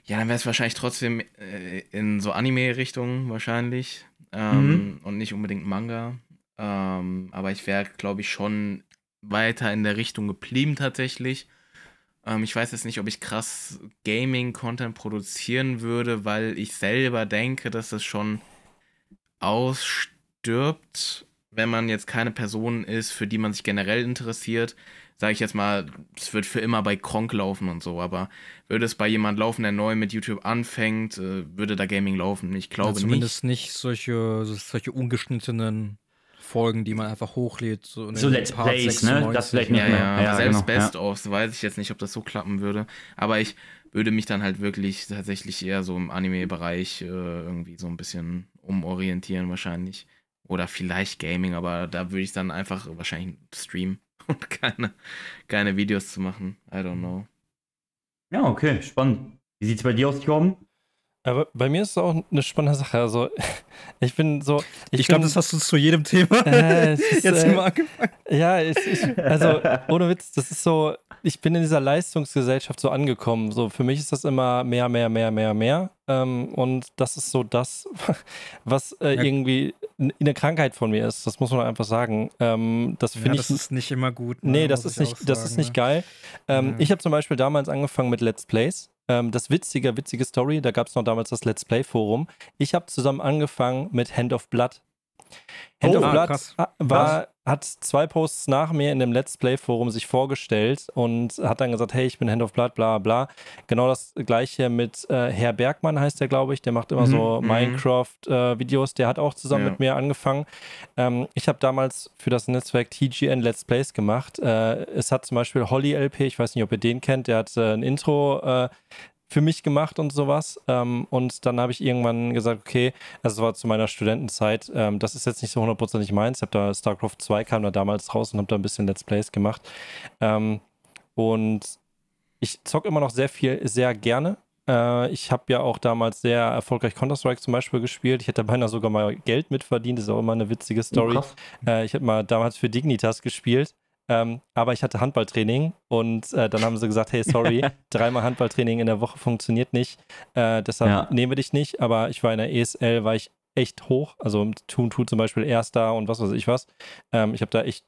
ja, dann wäre es wahrscheinlich trotzdem äh, in so Anime-Richtung wahrscheinlich. Ähm, Und nicht unbedingt Manga. Ähm, aber ich wäre, glaube ich, schon weiter in der Richtung geblieben tatsächlich. Ähm, ich weiß jetzt nicht, ob ich krass Gaming-Content produzieren würde, weil ich selber denke, dass es schon ausstirbt, wenn man jetzt keine Person ist, für die man sich generell interessiert. Sage ich jetzt mal, es wird für immer bei Kronk laufen und so, aber würde es bei jemand laufen, der neu mit YouTube anfängt, äh, würde da Gaming laufen? Ich Ja, glaube nicht. zumindest nicht, solche, solche ungeschnittenen Folgen, die man einfach hochlädt. So, in So Let's Part Plays, ne? 96. Das vielleicht nicht Ja, mehr. ja, Ja, selbst genau, ja. Best-ofs weiß ich jetzt nicht, ob das so klappen würde. Aber ich würde mich dann halt wirklich tatsächlich eher so im Anime-Bereich äh, irgendwie so ein bisschen umorientieren wahrscheinlich. Oder vielleicht Gaming, aber da würde ich dann einfach wahrscheinlich streamen und keine, keine Videos zu machen. I don't know. Ja, okay, spannend. Wie sieht's bei dir aus, Torben? Aber bei mir ist es auch eine spannende Sache. Also, ich bin so. Ich, glaube, bin- das hast du zu jedem Thema Äh, ist, jetzt äh, immer angefangen. Ja, ich, ich, also ohne Witz, das ist so, ich bin in dieser Leistungsgesellschaft so angekommen. So, für mich ist das immer mehr, mehr, mehr, mehr, mehr. Ähm, und das ist so das, was äh, Ja. irgendwie eine Krankheit von mir ist. Das muss man einfach sagen. Ähm, das Ja, finde das ich. ist nicht immer gut. ne, Nee, das ist ich nicht, das ist nicht geil. Ähm, Ja. Ich habe zum Beispiel damals angefangen mit Let's Plays. Ähm, das witzige, witzige Story, da gab es noch damals das Let's Play Forum. Ich habe zusammen angefangen mit Hand of Blood. Hand Oh, of ah, Blood krass. war, hat zwei Posts nach mir in dem Let's Play Forum sich vorgestellt und hat dann gesagt, hey, ich bin Hand of Blood, bla bla. Genau das gleiche mit äh, Herr Bergmann heißt der, glaube ich. Der macht immer Mhm, so mhm. Minecraft-Videos. der hat auch zusammen Ja. mit mir angefangen. Ähm, ich habe damals für das Netzwerk TGN Let's Plays gemacht. Äh, es hat zum Beispiel Holly LP, ich weiß nicht, ob ihr den kennt, der hat äh, ein Intro äh, für mich gemacht und sowas. Ähm, und dann habe ich irgendwann gesagt, okay, also das war zu meiner Studentenzeit, ähm, das ist jetzt nicht so hundertprozentig meins. Ich habe da StarCraft 2 kam da damals raus und habe da ein bisschen Let's Plays gemacht. Ähm, und ich zocke immer noch sehr viel, sehr gerne. Äh, ich habe ja auch damals sehr erfolgreich Counter-Strike zum Beispiel gespielt. Ich hätte beinahe sogar mal Geld mitverdient. Das ist auch immer eine witzige Story. Oh, krass. Äh, ich habe mal damals für Dignitas gespielt, ähm, aber ich hatte Handballtraining und äh, dann haben sie gesagt, hey, sorry, dreimal Handballtraining in der Woche funktioniert nicht, äh, deshalb Ja. nehmen wir dich nicht, aber ich war in der ESL, war ich echt hoch, also im Tun Tun zum Beispiel Erster und was weiß ich was. Ähm, ich habe da echt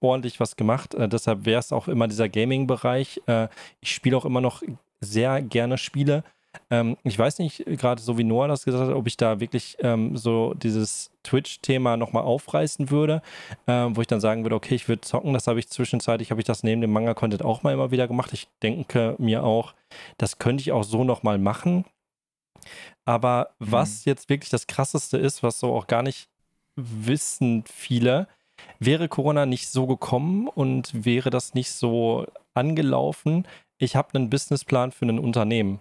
ordentlich was gemacht, äh, deshalb wäre es auch immer dieser Gaming-Bereich. Äh, ich spiele auch immer noch sehr gerne Spiele. Ähm, ich weiß nicht, gerade so wie Noah das gesagt hat, ob ich da wirklich ähm, so dieses Twitch-Thema nochmal aufreißen würde, ähm, wo ich dann sagen würde, okay, ich würde zocken. Das habe ich zwischenzeitlich, habe ich das neben dem Manga-Content auch mal immer wieder gemacht. Ich denke mir auch, das könnte ich auch so nochmal machen. Aber was jetzt wirklich das Krasseste ist, was so auch gar nicht wissen viele, wäre Corona nicht so gekommen und wäre das nicht so angelaufen, ich habe einen Businessplan für ein Unternehmen.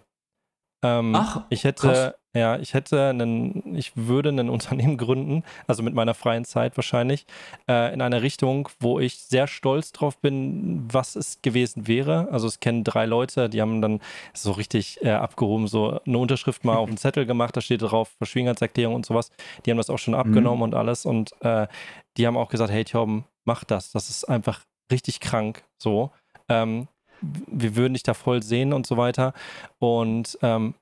Ähm, Ach, ich hätte, krass. ja, ich hätte einen, ich würde ein Unternehmen gründen, also mit meiner freien Zeit wahrscheinlich, äh, in einer Richtung, wo ich sehr stolz drauf bin, was es gewesen wäre. Also es kennen drei Leute, die haben dann so richtig äh, abgehoben, so eine Unterschrift mal auf einen Zettel gemacht, da steht drauf Verschwiegenheitserklärung und sowas. Die haben das auch schon abgenommen und alles und äh, die haben auch gesagt, hey Torben, mach das, das ist einfach richtig krank, so. Ähm, wir würden dich da voll sehen und so weiter. Und ähm,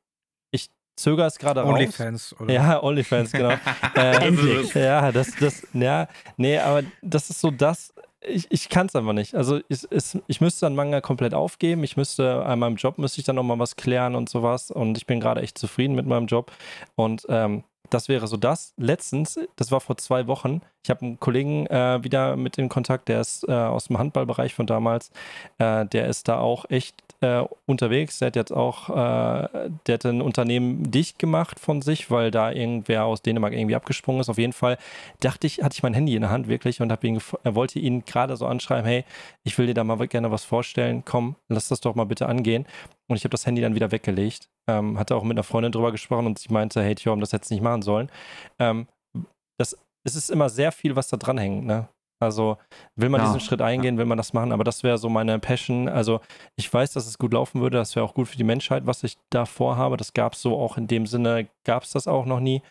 ich zögere es gerade raus. Onlyfans, oder? Ja, Onlyfans, genau. äh, Endlich. Ja, das, das, ja, nee, aber das ist so das, ich, ich kann es einfach nicht. Also ich, es, ich müsste dann Manga komplett aufgeben. Ich müsste an meinem Job müsste ich dann nochmal was klären und sowas. Und ich bin gerade echt zufrieden mit meinem Job. Und ähm, das wäre so das. Letztens, das war vor zwei Wochen, ich habe einen Kollegen äh, wieder mit in Kontakt, der ist äh, aus dem Handballbereich von damals. Äh, der ist da auch echt äh, unterwegs. Der hat jetzt auch, äh, der hat ein Unternehmen dicht gemacht von sich, weil da irgendwer aus Dänemark irgendwie abgesprungen ist. Auf jeden Fall dachte ich, hatte ich mein Handy in der Hand wirklich und ihn, er wollte ihn gerade so anschreiben, hey, ich will dir da mal gerne was vorstellen. Komm, lass das doch mal bitte angehen. Und ich habe das Handy dann wieder weggelegt. Ähm, hatte auch mit einer Freundin drüber gesprochen und sie meinte, hey, Tjorm, das hättest du nicht machen sollen. Ähm, das, es ist immer sehr viel, was da dranhängt. Ne? Also will man ja. diesen Schritt eingehen, will man das machen, aber das wäre so meine Passion. Also ich weiß, dass es gut laufen würde, das wäre auch gut für die Menschheit, was ich da vorhabe. Das gab es so auch in dem Sinne, gab es das auch noch nie.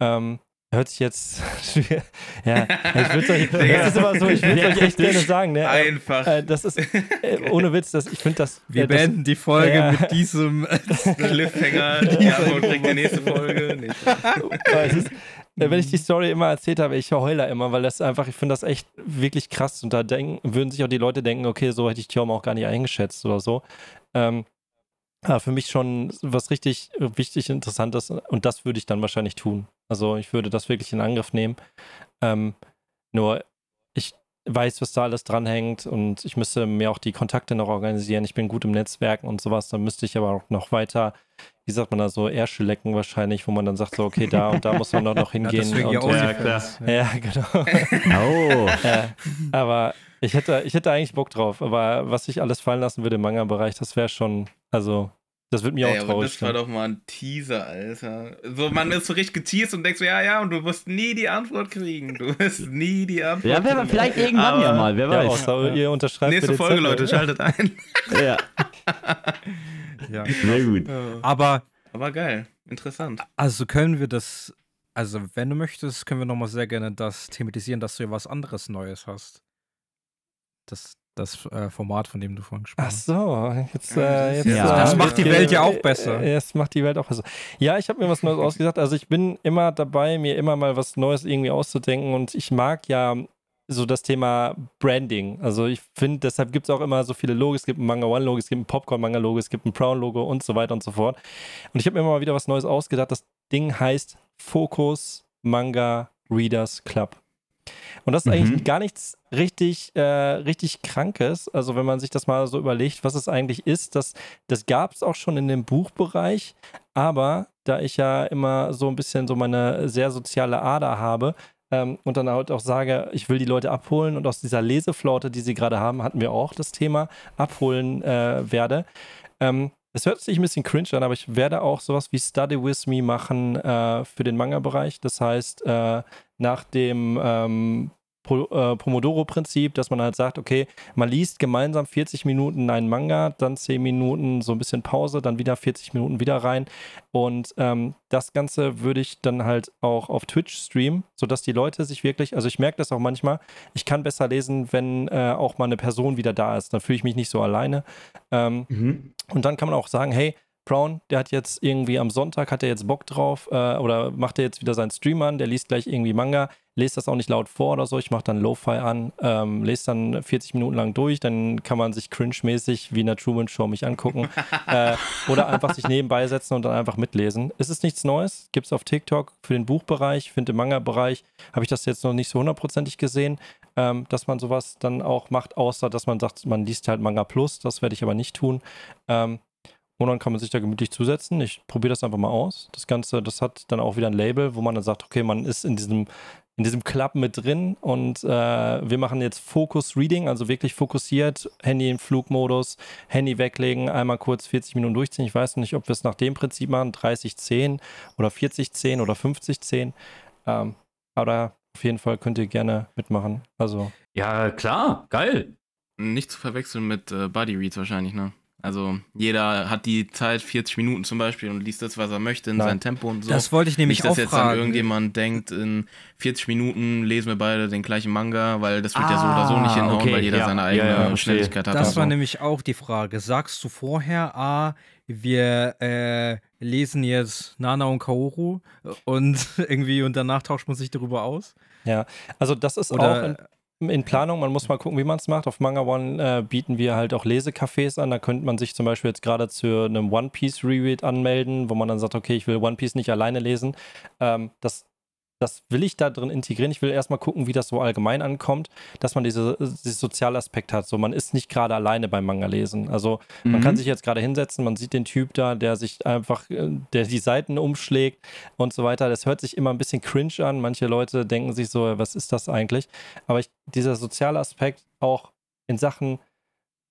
Ähm, hört sich jetzt ja, ich würde euch, das ist immer so, ich würde euch echt gerne sagen, ne? Einfach. Äh, das ist äh, ohne Witz, das, ich finde das. Wir äh, beenden die Folge ja. mit diesem Cliffhanger. ja, und bringt die nächste Folge. Nicht. Ist, äh, wenn ich die Story immer erzählt habe, ich heule immer, weil das einfach, ich finde das echt wirklich krass und da denken, würden sich auch die Leute denken, okay, so hätte ich Tiom auch gar nicht eingeschätzt oder so. Ähm, ja, für mich schon was richtig wichtig, interessantes und das würde ich dann wahrscheinlich tun. Also ich würde das wirklich in Angriff nehmen. Ähm, nur ich weiß, was da alles dranhängt und ich müsste mir auch die Kontakte noch organisieren. Ich bin gut im Netzwerken und sowas. Dann müsste ich aber auch noch weiter, wie sagt man da so, Ärsche lecken wahrscheinlich, wo man dann sagt so, okay, da und da muss man noch, noch hingehen. ja, und, ja, klar. ja, genau. Oh. äh, aber ich hätte, ich hätte eigentlich Bock drauf. Aber was ich alles fallen lassen würde im Manga-Bereich, das wäre schon, also das wird mir Ey, auch aber traurig. das war doch mal ein Teaser, Alter. So, man ist so richtig geteased und denkt so, ja, ja, und du wirst nie die Antwort kriegen. Du wirst nie die Antwort Ja, wer, kriegen. vielleicht irgendwann Aber ja mal, wer ja, weiß. außer ihr unterschreibt Nächste Folge, Zettel. Leute, schaltet ein. Ja, Ja. sehr gut. Aber Aber geil, interessant. also können wir das, also wenn du möchtest, können wir nochmal sehr gerne das thematisieren, dass du ja was anderes Neues hast. Das, das äh, Format, von dem du vorhin gesprochen Ach hast. so, jetzt, äh, das jetzt ist ja- äh, Das macht die äh, Welt ja auch besser. Äh, es macht die Welt auch besser. Ja, ich habe mir was Neues ausgesagt. Also ich bin immer dabei, mir immer mal was Neues irgendwie auszudenken und ich mag ja so das Thema Branding. Also ich finde, deshalb gibt es auch immer so viele Logos. Es gibt ein Manga One Logo, es gibt ein Popcorn Manga Logo, es gibt ein Brown Logo und so weiter und so fort. Und ich habe mir immer mal wieder was Neues ausgedacht. Das Ding heißt Focus Manga Readers Club. Und das ist Mhm. eigentlich gar nichts richtig, äh, richtig Krankes. Also wenn man sich das mal so überlegt, was es eigentlich ist, das, das gab es auch schon in dem Buchbereich. Aber da ich ja immer so ein bisschen so meine sehr soziale Ader habe ähm, und dann halt auch sage, ich will die Leute abholen und aus dieser Leseflaute, die sie gerade haben, hatten wir auch das Thema abholen äh, werde. Ähm, es hört sich ein bisschen cringe an, aber ich werde auch sowas wie Study With Me machen äh, für den Manga-Bereich. Das heißt, äh, nach dem ähm, Pro, äh, Pomodoro-Prinzip, dass man halt sagt, okay, man liest gemeinsam 40 Minuten einen Manga, dann 10 Minuten so ein bisschen Pause, dann wieder 40 Minuten wieder rein. Und ähm, das Ganze würde ich dann halt auch auf Twitch streamen, sodass die Leute sich wirklich, also ich merke das auch manchmal, ich kann besser lesen, wenn äh, auch mal eine Person wieder da ist. Dann fühle ich mich nicht so alleine. Ähm, Mhm. und dann kann man auch sagen, hey, Brown, der hat jetzt irgendwie am Sonntag, hat er jetzt Bock drauf äh, oder macht er jetzt wieder seinen Stream an, der liest gleich irgendwie Manga, lest das auch nicht laut vor oder so, ich mache dann Lo-Fi an, ähm, lest dann 40 Minuten lang durch, dann kann man sich cringe-mäßig wie in der Truman Show mich angucken äh, oder einfach sich nebenbei setzen und dann einfach mitlesen. Es ist nichts Neues, gibt es auf TikTok für den Buchbereich, ich finde im Manga-Bereich habe ich das jetzt noch nicht so hundertprozentig gesehen, ähm, dass man sowas dann auch macht, außer dass man sagt, man liest halt Manga Plus, das werde ich aber nicht tun. Ähm, und dann kann man sich da gemütlich zusetzen. Ich probiere das einfach mal aus. Das Ganze, das hat dann auch wieder ein Label, wo man dann sagt, okay, man ist in diesem, in diesem Club mit drin und äh, wir machen jetzt Focus Reading, also wirklich fokussiert, Handy im Flugmodus, Handy weglegen, einmal kurz 40 Minuten durchziehen. Ich weiß nicht, ob wir es nach dem Prinzip machen, 30-10 oder 40-10 oder 50-10. Ähm, aber auf jeden Fall könnt ihr gerne mitmachen. Also Ja, klar, geil. Nicht zu verwechseln mit äh, Buddy Reads wahrscheinlich, ne? Also jeder hat die Zeit, 40 Minuten zum Beispiel, und liest das, was er möchte, in Nein. sein Tempo und so. Das wollte ich nämlich Nicht, dass auch jetzt dann fragen. irgendjemand denkt, in 40 Minuten lesen wir beide den gleichen Manga, weil das wird ja so oder so nicht Ah, hinhauen, okay, weil jeder ja. seine Ja, eigene ja, verstehe. Schnelligkeit hat. Das und war so. nämlich auch die Frage. Sagst du vorher, ah, wir äh, lesen jetzt Nana und Kaoru und irgendwie und danach tauscht man sich darüber aus? ja, also das ist auch Oder in, in Planung. Man muss mal gucken, wie man es macht. Auf Manga One äh, bieten wir halt auch Lesecafés an. Da könnte man sich zum Beispiel jetzt gerade zu einem One Piece Reread anmelden, wo man dann sagt, okay, ich will One Piece nicht alleine lesen. Ähm, das das will ich da drin integrieren. Ich will erstmal gucken, wie das so allgemein ankommt, dass man diese, diesen Sozialaspekt hat. So, man ist nicht gerade alleine beim Manga lesen. Also man Mhm. kann sich jetzt gerade hinsetzen, man sieht den Typ da, der sich einfach, äh, der die Seiten umschlägt und so weiter. Das hört sich immer ein bisschen cringe an. Manche Leute denken sich so, was ist das eigentlich? Aber ich, dieser soziale Aspekt auch in Sachen,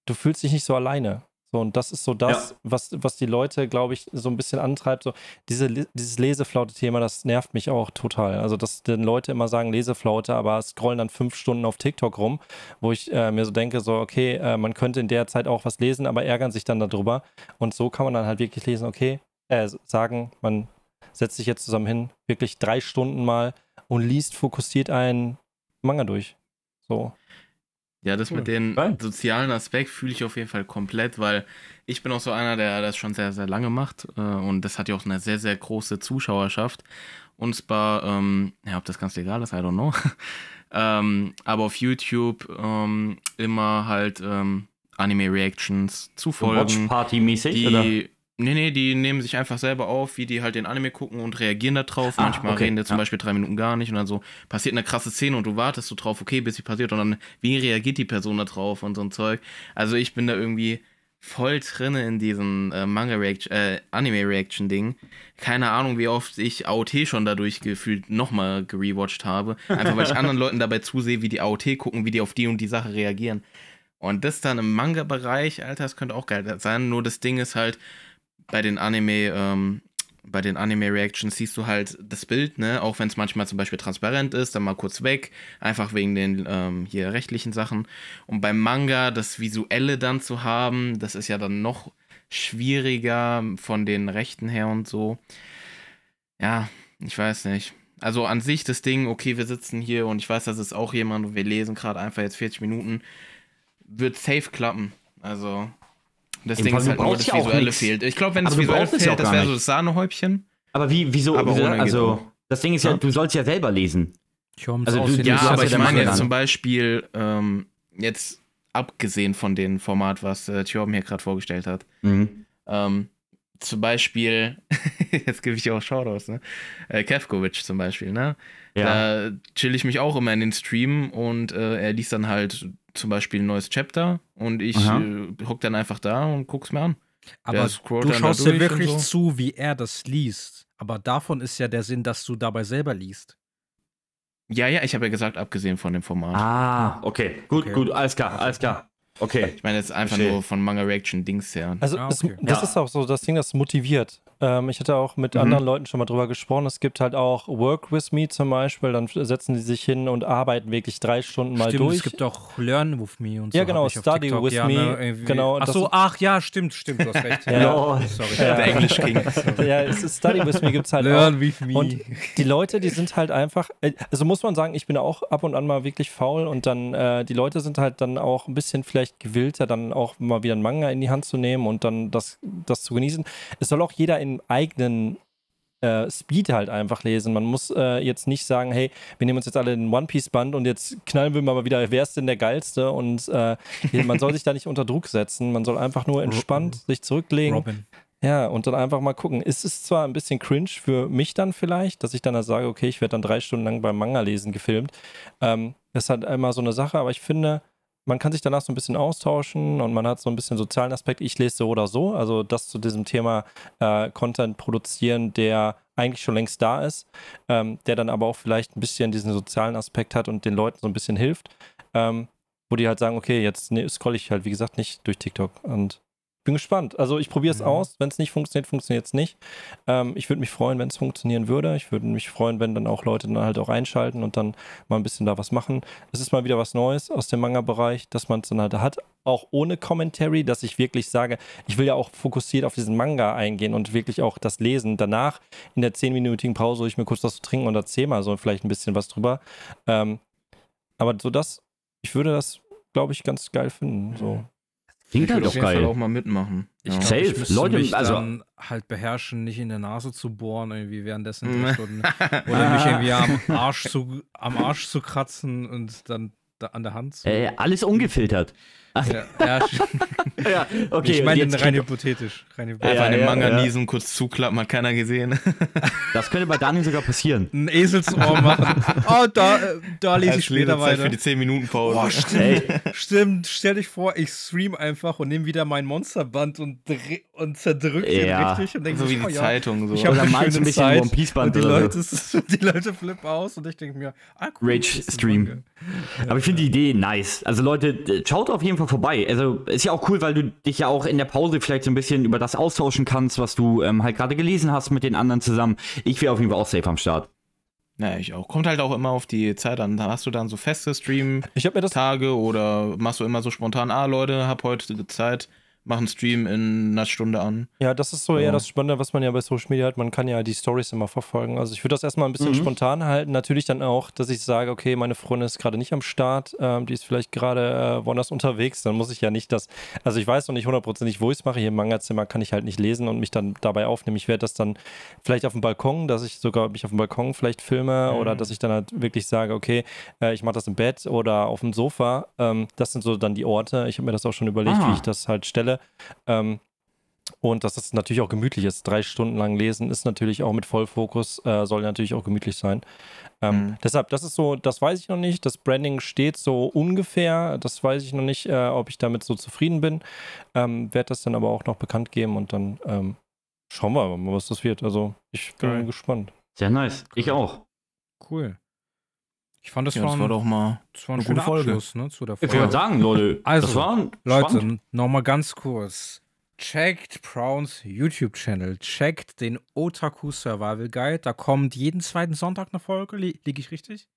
du fühlst dich nicht so alleine. So, und das ist so das, was, was die Leute, glaube ich, so ein bisschen antreibt. So, diese, dieses Leseflaute-Thema, das nervt mich auch total. Also, dass den Leute immer sagen Leseflaute, aber scrollen dann fünf Stunden auf TikTok rum, wo ich äh, mir so denke, so, okay, äh, man könnte in der Zeit auch was lesen, aber ärgern sich dann darüber. Und so kann man dann halt wirklich lesen, okay, äh, sagen, man setzt sich jetzt zusammen hin, wirklich drei Stunden mal und liest fokussiert einen Manga durch. So. Ja, das Cool. mit dem Geil. sozialen Aspekt fühle ich auf jeden Fall komplett, weil ich bin auch so einer, der das schon sehr, sehr lange macht äh, und das hat ja auch eine sehr, sehr große Zuschauerschaft. Und zwar, ähm, ja, ob das ganz legal ist, I don't know. ähm, aber auf YouTube ähm, immer halt ähm, Anime-Reactions zu Folgen. Watch-Party-mäßig, oder? Nee, nee, die nehmen sich einfach selber auf, wie die halt den Anime gucken und reagieren da drauf. Ah, Manchmal okay, reden die zum ja. Beispiel drei Minuten gar nicht und dann so passiert eine krasse Szene und du wartest so drauf, okay, bis sie passiert und dann, wie reagiert die Person da drauf und so ein Zeug. Also ich bin da irgendwie voll drinne in diesem äh, Manga-Reaction, äh, Anime-Reaction-Ding. Keine Ahnung, wie oft ich AOT schon dadurch gefühlt nochmal gerewatcht habe. Einfach weil ich anderen Leuten dabei zusehe, wie die AOT gucken, wie die auf die und die Sache reagieren. Und das dann im Manga-Bereich, Alter, das könnte auch geil sein. Nur das Ding ist halt, bei den Anime, ähm, bei den Anime-Reactions siehst du halt das Bild, ne? Auch wenn es manchmal zum Beispiel transparent ist, dann mal kurz weg, einfach wegen den ähm, hier rechtlichen Sachen. Und beim Manga das Visuelle dann zu haben, das ist ja dann noch schwieriger von den Rechten her und so. Ja, ich weiß nicht. Also an sich das Ding, okay, wir sitzen hier und ich weiß, das ist auch jemand und wir lesen gerade einfach jetzt 40 Minuten, wird safe klappen. Also das Ding ist du halt nur brauchst das ja auch Visuelle nix. fehlt. Ich glaube, wenn das du visuell brauchst es ja fehlt, auch das wäre so das Sahnehäubchen. Aber wie, wieso, Aber wieso also, auch. das Ding ist ja, Ja. du sollst ja selber lesen. Ich höre Also du- Ja, hast aber ja ich meine jetzt dann. zum Beispiel, ähm, jetzt abgesehen von dem Format, was äh, Thjorben hier gerade vorgestellt hat. Mhm. Ähm, zum Beispiel, jetzt gebe ich auch Shoutouts, ne? Äh, Kefkovic zum Beispiel, ne? Ja. Da chill ich mich auch immer in den Stream und äh, er liest dann halt zum Beispiel ein neues Chapter und ich Aha. äh, hock dann einfach da und guck's mir an. Aber du schaust dir wirklich so. zu, wie er das liest. Aber davon ist ja der Sinn, dass du dabei selber liest. Ja, ja, ich habe ja gesagt, abgesehen von dem Format. Ah, okay. Gut, Okay. gut, alles klar, alles klar. Okay. Ich meine jetzt einfach Verstehe. nur von Manga Reaction Dings her. Also Ah, es, okay. das Ja. ist auch so das Ding, das motiviert. Ähm, ich hatte auch mit Mhm. anderen Leuten schon mal drüber gesprochen. Es gibt halt auch Work with Me zum Beispiel. Dann setzen die sich hin und arbeiten wirklich drei Stunden mal stimmt, durch. es gibt auch Learn with Me und so. Ja, genau, Study TikTok, with ja, me, ne, genau, Ach so, ach ja, stimmt, stimmt, du hast recht. Ja. Lol. Sorry. Ja. Der Englisch King. ja, es ist Study with Me gibt es halt auch. Learn with Me. Und die Leute, die sind halt einfach, äh, also muss man sagen, ich bin auch ab und an mal wirklich faul und dann, äh, die Leute sind halt dann auch ein bisschen vielleicht gewillter, dann auch mal wieder einen Manga in die Hand zu nehmen und dann das, das zu genießen. Es soll auch jeder im eigenen äh, Speed halt einfach lesen. Man muss äh, jetzt nicht sagen, hey, wir nehmen uns jetzt alle den One Piece Band und jetzt knallen wir mal wieder, wer ist denn der geilste? Und äh, man soll sich da nicht unter Druck setzen. Man soll einfach nur entspannt sich zurücklegen. Robin. Ja, und dann einfach mal gucken. Es ist zwar ein bisschen cringe für mich dann vielleicht, dass ich dann halt sage, okay, ich werde dann drei Stunden lang beim Manga lesen gefilmt. Ähm, das ist halt immer so eine Sache, aber ich finde, man kann sich danach so ein bisschen austauschen und man hat so ein bisschen sozialen Aspekt. Ich lese so oder so. Also das zu diesem Thema äh, Content produzieren, der eigentlich schon längst da ist, ähm, der dann aber auch vielleicht ein bisschen diesen sozialen Aspekt hat und den Leuten so ein bisschen hilft. Ähm, wo die halt sagen, okay, jetzt ne, scroll ich halt, wie gesagt, nicht durch TikTok. Und bin gespannt. Also ich probiere es Mhm. aus. Wenn es nicht funktioniert, funktioniert es nicht. Ähm, ich würde mich freuen, wenn es funktionieren würde. Ich würde mich freuen, wenn dann auch Leute dann halt auch einschalten und dann mal ein bisschen da was machen. Es ist mal wieder was Neues aus dem Manga-Bereich, dass man es dann halt hat. Auch ohne Commentary, dass ich wirklich sage, ich will ja auch fokussiert auf diesen Manga eingehen und wirklich auch das lesen. Danach in der zehnminütigen Pause hole ich mir kurz was zu trinken und erzähle mal so vielleicht ein bisschen was drüber. Ähm, aber so das, ich würde das, glaube ich, ganz geil finden. So. Klingt Ich halt auf jeden Fall geil. auch mal mitmachen. Ich Ja. Safe. ich Leute, mich also- dann halt beherrschen, nicht in der Nase zu bohren, irgendwie währenddessen drei Stunden. Oder mich irgendwie am Arsch zu, am Arsch zu kratzen und dann da an der Hand. So. Äh, alles ungefiltert. Ja, ja, ja, okay. ich meine jetzt rein hypothetisch. Rein Einfach hypothetisch. Ja, in den ja, Manga ja. niesen, kurz zuklappen, hat keiner gesehen. das könnte bei Daniel sogar passieren. Ein Eselsohr machen. Oh, da, äh, da lese ich Als später weiter. für die 10 Minuten Pause. Boah, stimmt. Stimmt, stell dich vor, ich stream einfach und nehme wieder mein Monsterband und, und zerdrück ihn Ja. richtig und denke so wie oh, die ja, Zeitung. So. Ich habe eine schöne ein bisschen Zeit One Piece Band und die Leute, die Leute flippen aus und ich denke mir, ah cool. Rage Stream. Aber ich finde die Idee nice. Also Leute, äh, schaut auf jeden Fall vorbei. Also ist ja auch cool, weil du dich ja auch in der Pause vielleicht so ein bisschen über das austauschen kannst, was du ähm, halt gerade gelesen hast mit den anderen zusammen. Ich wäre auf jeden Fall auch safe am Start. Naja, ich auch. Kommt halt auch immer auf die Zeit an. Hast du dann so feste Stream-Tage Ich habe mir das oder machst du immer so spontan, ah Leute, hab heute Zeit, mach einen Stream in einer Stunde an. Ja, das ist so Ja. eher das Spannende, was man ja bei Social Media hat. Man kann ja die Stories immer verfolgen. Also ich würde das erstmal ein bisschen Mhm. spontan halten. Natürlich dann auch, dass ich sage, okay, meine Freundin ist gerade nicht am Start, ähm, die ist vielleicht gerade äh, woanders unterwegs. Dann muss ich ja nicht das, also ich weiß noch nicht hundertprozentig, wo ich es mache. Hier im Manga-Zimmer kann ich halt nicht lesen und mich dann dabei aufnehmen. Ich werde das dann vielleicht auf dem Balkon, dass ich sogar mich auf dem Balkon vielleicht filme Mhm. oder dass ich dann halt wirklich sage, okay, äh, ich mache das im Bett oder auf dem Sofa. Ähm, das sind so dann die Orte. Ich habe mir das auch schon überlegt, Ah. wie ich das halt stelle. Ähm, und dass es natürlich auch gemütlich ist. Drei Stunden lang lesen ist natürlich auch mit Vollfokus, äh, soll natürlich auch gemütlich sein. Ähm, Mhm. Deshalb, das ist so, das weiß ich noch nicht. Das Branding steht so ungefähr. Das weiß ich noch nicht, äh, ob ich damit so zufrieden bin. Ähm, Werde das dann aber auch noch bekannt geben und dann ähm, schauen wir mal, was das wird. Also ich bin Geil. gespannt. Sehr nice. Ich auch. Cool. Ich fand das, Ja, war, das ein, war doch mal. das war ein eine gute Folge. Abschluss ne, zu der Ich Folge. wollte sagen, Leute, Also, das war Leute, nochmal ganz kurz. Checkt Browns YouTube-Channel. Checkt den Otaku Survival Guide. Da kommt jeden zweiten Sonntag eine Folge. Li Liege ich richtig?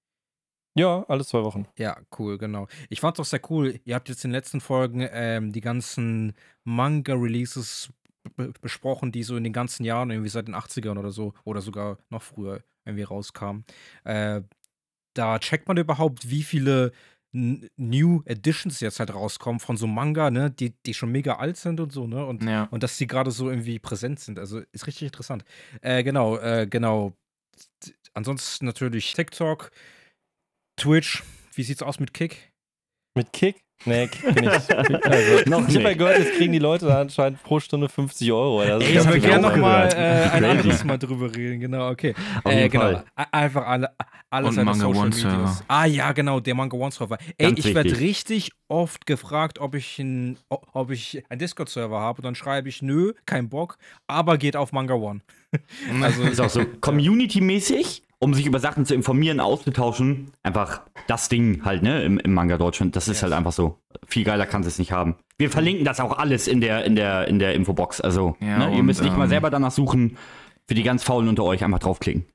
Ja, alle zwei Wochen. Ja, cool, genau. Ich fand's auch sehr cool. Ihr habt jetzt in den letzten Folgen ähm, die ganzen Manga-Releases be- besprochen, die so in den ganzen Jahren, irgendwie seit den 80ern oder so, oder sogar noch früher irgendwie rauskamen. Äh, da checkt man überhaupt, wie viele New Editions jetzt halt rauskommen von so Manga, ne, die, die schon mega alt sind und so, ne? Und, Ja. und dass die gerade so irgendwie präsent sind. Also ist richtig interessant. Äh, genau, äh, genau. Ansonsten natürlich TikTok, Twitch. Wie sieht's aus mit Kick? Mit Kick? Nee, Kick bin ich. Also, Noch ich habe ja nicht. gehört, jetzt kriegen die Leute da anscheinend pro Stunde 50 Euro. Also, Ey, das ich würde gerne auch noch mal gehört. äh, ein anderes Mal drüber reden. Genau, okay. Auf Äh, genau. Einfach alle, alles Und seine Manga Social One Medias. Server. Ah ja, genau, der Manga One Server. Ey, Ganz ich werde richtig oft gefragt, ob ich ein, o- ob ich einen Discord-Server habe. Und dann schreibe ich, nö, kein Bock, aber geht auf Manga One. Also Ist auch so community-mäßig, um sich über Sachen zu informieren, auszutauschen. Einfach das Ding halt, ne, im, im Manga Deutschland. Das ist Yes. halt einfach so. Viel geiler kann es nicht haben. Wir verlinken das auch alles in der, in der, in der Infobox. Also, Ja, ne, ihr und, müsst nicht mal ähm, selber danach suchen. Für die ganz Faulen unter euch einfach draufklicken.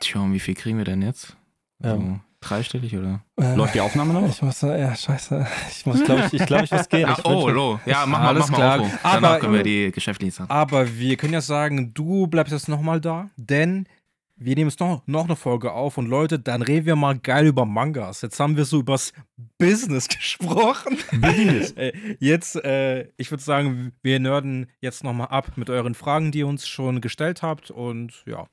Tja, und wie viel kriegen wir denn jetzt? Ja. So, dreistellig oder? Äh, Läuft die Aufnahme noch? Ich muss, ja, scheiße. Ich muss, glaube ich, ich glaube, ich muss gehen. Ah, Ich oh, wünsche- lo. Ja, mach mal, Alles mach klar. mal. Aber- Danach können wir die geschäftlichen Sachen. Aber wir können ja sagen, du bleibst jetzt nochmal da, denn wir nehmen jetzt noch, noch eine Folge auf und Leute, dann reden wir mal geil über Mangas. Jetzt haben wir so übers Business gesprochen. Business. Äh, jetzt, äh, ich würde sagen, wir nörden jetzt nochmal ab mit euren Fragen, die ihr uns schon gestellt habt und ja,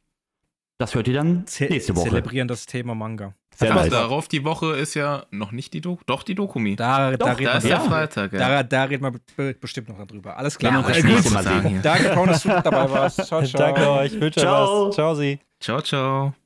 Das hört ihr dann ze nächste Woche. zelebrieren das Thema Manga. Sehr Ach, nice. darauf die Woche ist ja noch nicht die Doku. Doch, die Dokumi. Da, da, Doch, da ist der ja. Freitag. Ja. da, da reden wir be- bestimmt noch drüber. Alles klar. wir uns Äh, das nächste gut. Mal sehen. hier. Danke, Paul, dass du dabei warst. Ciao, ciao. Danke euch. Ich wünsche euch Ciao. was. Ciao, Sie. Ciao, ciao.